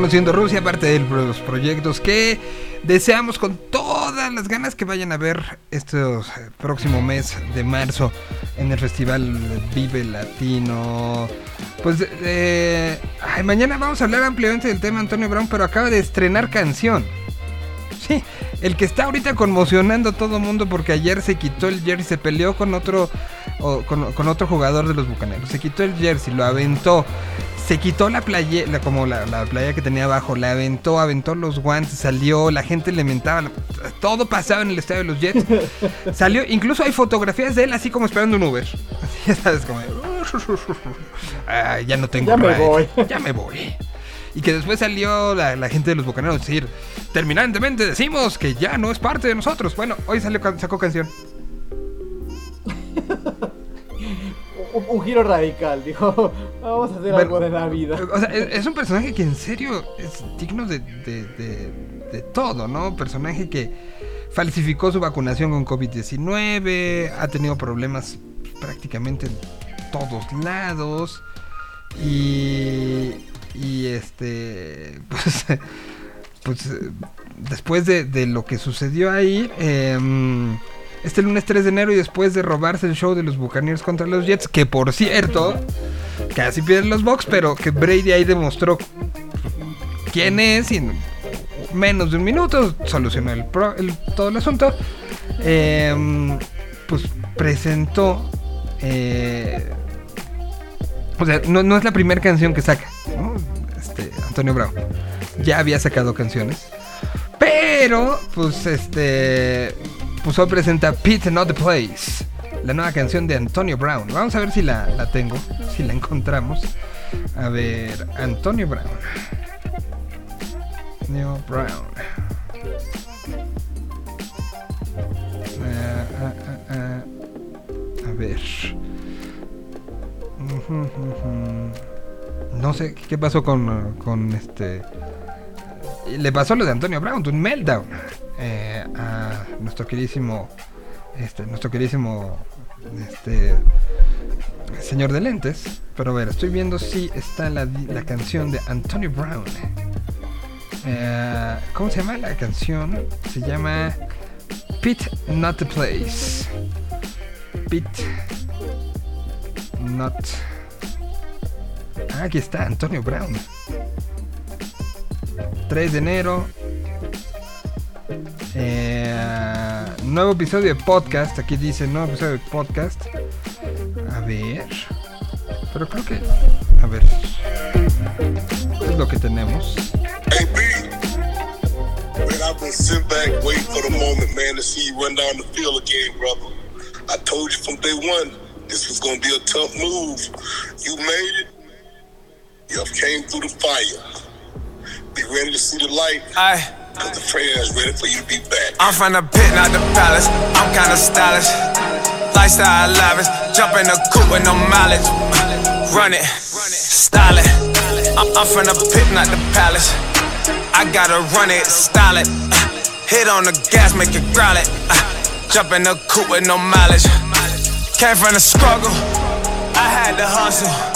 Conociendo Rusia, parte de los proyectos que deseamos con todas las ganas que vayan a ver este próximo mes de marzo en el festival Vive Latino. Pues eh, ay, mañana vamos a hablar ampliamente del tema Antonio Brown, pero acaba de estrenar canción. Sí, el que está ahorita conmocionando a todo mundo porque ayer se quitó el jersey, se peleó con otro con, con otro jugador de los bucaneros. Se quitó el jersey, lo aventó. Se quitó la playa, la- como la, la playa que tenía abajo, la aventó, aventó los guantes, salió, la gente le mentaba, todo pasaba en el estadio de los Jets. [laughs] Salió, incluso hay fotografías de él así como esperando un Uber. Así, ya sabes, como de, "Ay, [laughs] ya no tengo Ya me voy". ya me voy. Y que después salió la, la gente de los bucaneros a decir, terminantemente decimos que ya no es parte de nosotros. Bueno, hoy salió, sacó canción. [laughs] Un, un giro radical, dijo, vamos a hacer algo de la vida. O sea, es, es un personaje que en serio es digno de, de- de- de todo, ¿no? Personaje que falsificó su vacunación con COVID-19, ha tenido problemas prácticamente en todos lados y, y este, [laughs] pues, pues después de, de lo que sucedió ahí, em, este lunes 3 de enero y después de robarse el show de los Buccaneers contra los Jets, que por cierto, casi pierden los Bucks, pero que Brady ahí demostró quién es y en menos de un minuto solucionó el todo el asunto. Em, pues presentó. eh, o sea, no, no es la primera canción que saca, ¿no? Este, Antonio Brown. Ya había sacado canciones. Pero, pues, este. Pues hoy presenta Pete Not the Place. La nueva canción de Antonio Brown. Vamos a ver si la, la tengo. Si la encontramos. A ver, Antonio Brown. Antonio Brown. Ah, ah, ah. A ver. No sé qué pasó con, con este. Le pasó lo de Antonio Brown, un meltdown eh, a nuestro queridísimo, este, nuestro queridísimo, este, señor de lentes. Pero a ver, estoy viendo si está la, la canción de Antonio Brown. Eh, ¿Cómo se llama la canción? Se llama Pit Not the Place. Pit Not. Ah, aquí está, Antonio Brown. 3 de enero. Eh, nuevo episodio de podcast. Aquí dice nuevo episodio de podcast. A ver. Pero creo que. A ver. ¿Qué es lo que tenemos? Hey, I've been sitting back waiting for the moment, man, to see you run down the field again, brother. I told you from day one this was going to be a tough move. You made it. You came through the fire. Be ready to see the light, Aye. because the fans ready for you to be back. I'm from the pit, not the palace. I'm kinda stylish. Lifestyle lavish. Jump in the coupe with no mileage. Run it. Style it. I'm, I'm from the pit, not the palace. I gotta run it, style it. Hit on the gas, make it growl it. Jump in the coupe with no mileage. Came from the struggle. I had to hustle.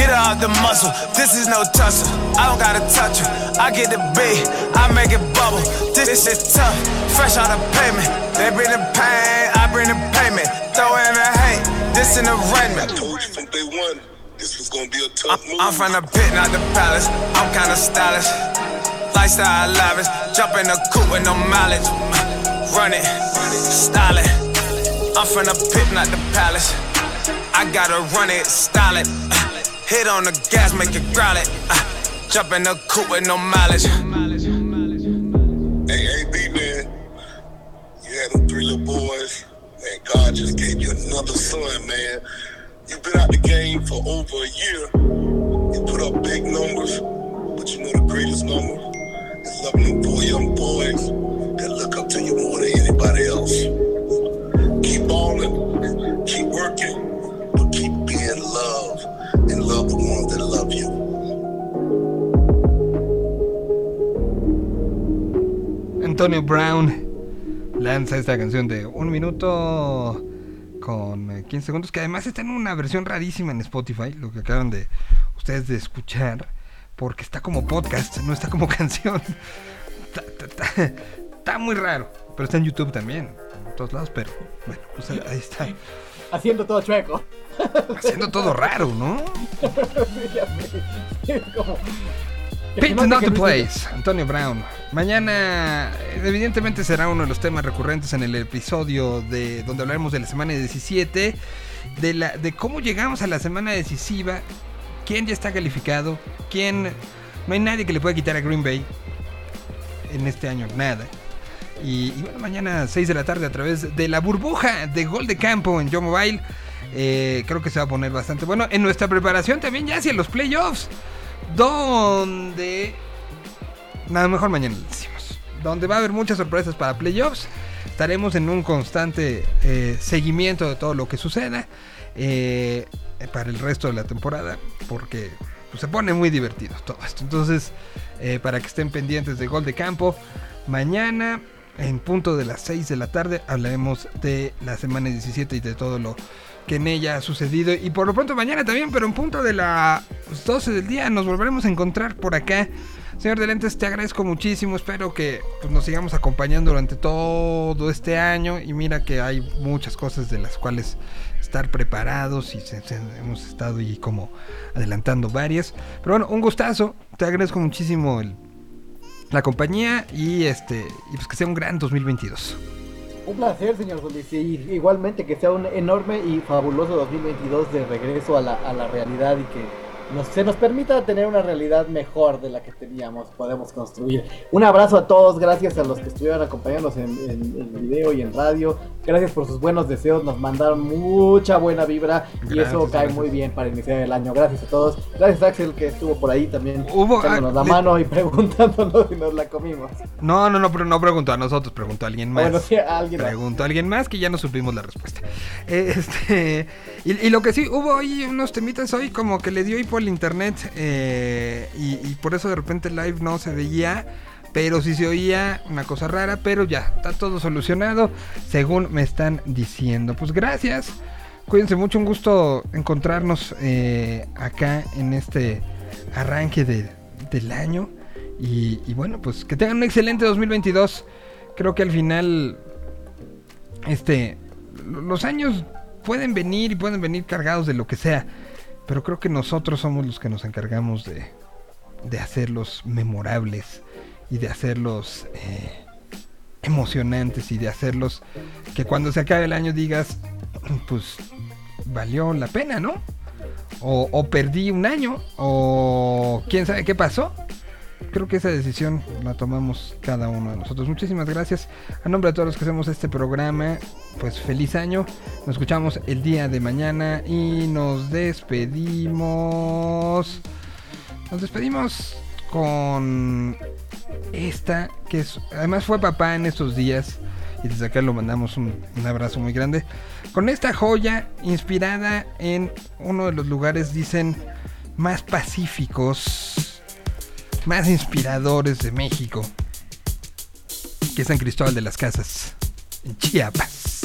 Get her out the muscle. This is no tussle. I don't gotta touch her. I get the beat. I make it bubble. This, this is tough. Fresh out of payment. They bring the pain. I bring the payment. Throw in the hate. This an arraignment. told you from day one this was to be a tough move. I'm from the pit, not the palace. I'm kinda stylish. Lifestyle lavish. Jump in the coupe with no mileage. Run it. Style it. I'm from the pit, not the palace. I gotta run it, style it. Hit on the gas, make it growl it. Uh, jump in the coupe with no mileage. Hey, hey, B man, you had them three little boys. Man, God just gave you another son, man. You've been out the game for over a year. You put up big numbers, but you know the greatest number is loving them four young boys that look up to you more than anybody else. Keep balling, keep working, Antonio Brown lanza esta canción de un minuto con eh, 15 segundos, que además está en una versión rarísima en Spotify, lo que acaban de ustedes de escuchar, porque está como podcast, no está como [laughs] canción. Está, está- está- está muy raro, pero está en YouTube también, en todos lados, pero bueno, pues ahí está, Haciendo todo chueco. haciendo todo raro, ¿no? [laughs] Como- Pit Not the Place, Antonio Brown. Mañana, evidentemente, será uno de los temas recurrentes en el episodio de donde hablaremos de la semana 17, de, la, de cómo llegamos a la semana decisiva, quién ya está calificado, quién. No hay nadie que le pueda quitar a Green Bay en este año, nada. Y, y bueno, mañana 6 de la tarde a través de la burbuja de Gol de Campo en Yo Mobile. eh, creo que se va a poner bastante bueno. En nuestra preparación también ya hacia los playoffs. Donde. Nada, mejor mañana lo decimos. Donde va a haber muchas sorpresas para playoffs. Estaremos en un constante eh, seguimiento de todo lo que suceda. eh, para el resto de la temporada. Porque pues, se pone muy divertido todo esto. Entonces, eh, para que estén pendientes de Gol de Campo. Mañana, en punto de las 6 de la tarde, hablaremos de la semana 17 y de todo lo que en ella ha sucedido. Y por lo pronto mañana también, pero en punto de las 12 del día, nos volveremos a encontrar por acá. Señor de Lentes, te agradezco muchísimo. Espero que pues, nos sigamos acompañando durante todo este año. Y mira que hay muchas cosas de las cuales estar preparados y hemos estado ahí como adelantando varias. Pero bueno, un gustazo. Te agradezco muchísimo la compañía y este y pues que sea un gran 2022. Un placer, señor Solís. Y igualmente que sea un enorme y fabuloso 2022 de regreso a la, a la realidad y que nos, se nos permita tener una realidad mejor de la que teníamos, podemos construir. Un abrazo a todos, gracias a los que estuvieron acompañándonos en, en- en video y en radio. Gracias por sus buenos deseos, nos mandaron mucha buena vibra y eso cae gracias. muy bien para iniciar el año. Gracias a todos. Gracias Axel que estuvo por ahí también Hubo- dándonos la mano y [laughs] preguntándonos si nos la comimos. No, no, no, pero no preguntó a nosotros, preguntó a alguien más. Bueno, sí, a alguien más. Preguntó a alguien más que ya no supimos la respuesta. [laughs] Este, y, lo que sí, hubo ahí unos temitas hoy como que le dio ahí por el internet eh, y, por eso de repente el live no se veía, pero sí se oía una cosa rara, pero ya, está todo solucionado según me están diciendo. Pues gracias, cuídense mucho, un gusto encontrarnos eh, acá en este arranque de- del año. Y, y bueno, pues que tengan un excelente 2022. Creo que al final, este, lo- los años pueden venir y pueden venir cargados de lo que sea. Pero creo que nosotros somos los que nos encargamos de, de hacerlos memorables y de hacerlos, eh, emocionantes y de hacerlos que cuando se acabe el año digas, pues valió la pena, ¿no? O, o perdí un año, o quién sabe qué pasó. Creo que esa decisión la tomamos cada uno de nosotros. Muchísimas gracias. A nombre de todos los que hacemos este programa, pues feliz año. Nos escuchamos el día de mañana y nos despedimos. Nos despedimos con esta, que además fue papá en estos días. Y desde acá lo mandamos un, un abrazo muy grande. Con esta joya inspirada en uno de los lugares, dicen, más pacíficos, más inspiradores de México. Que es San Cristóbal de las Casas, en Chiapas.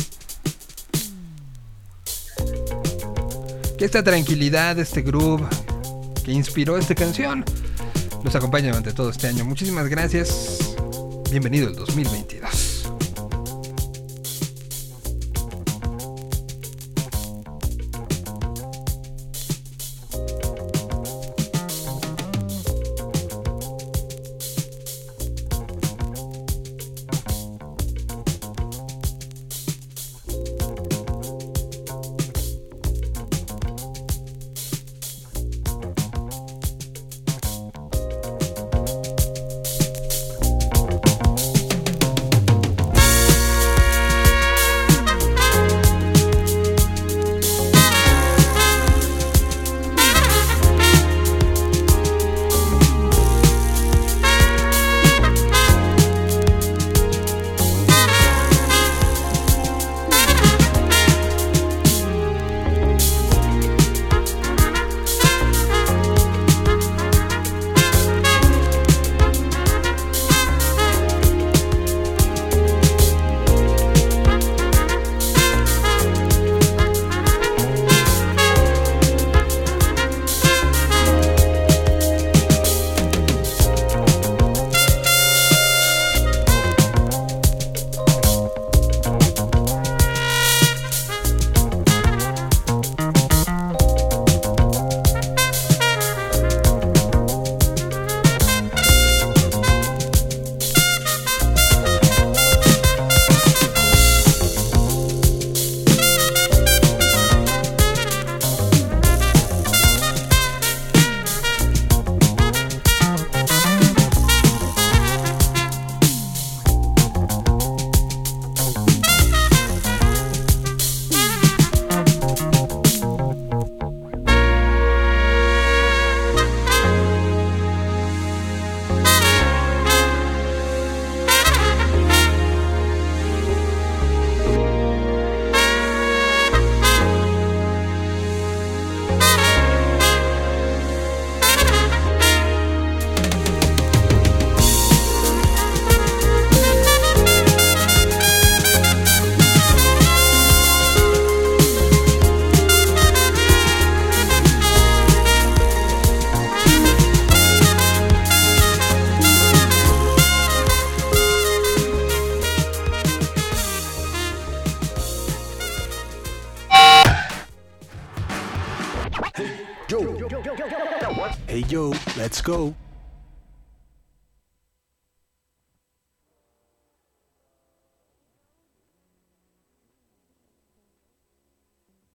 Que esta tranquilidad, este groove que inspiró esta canción, los acompaña durante todo este año. Muchísimas gracias. Bienvenido el 2022. Let's go.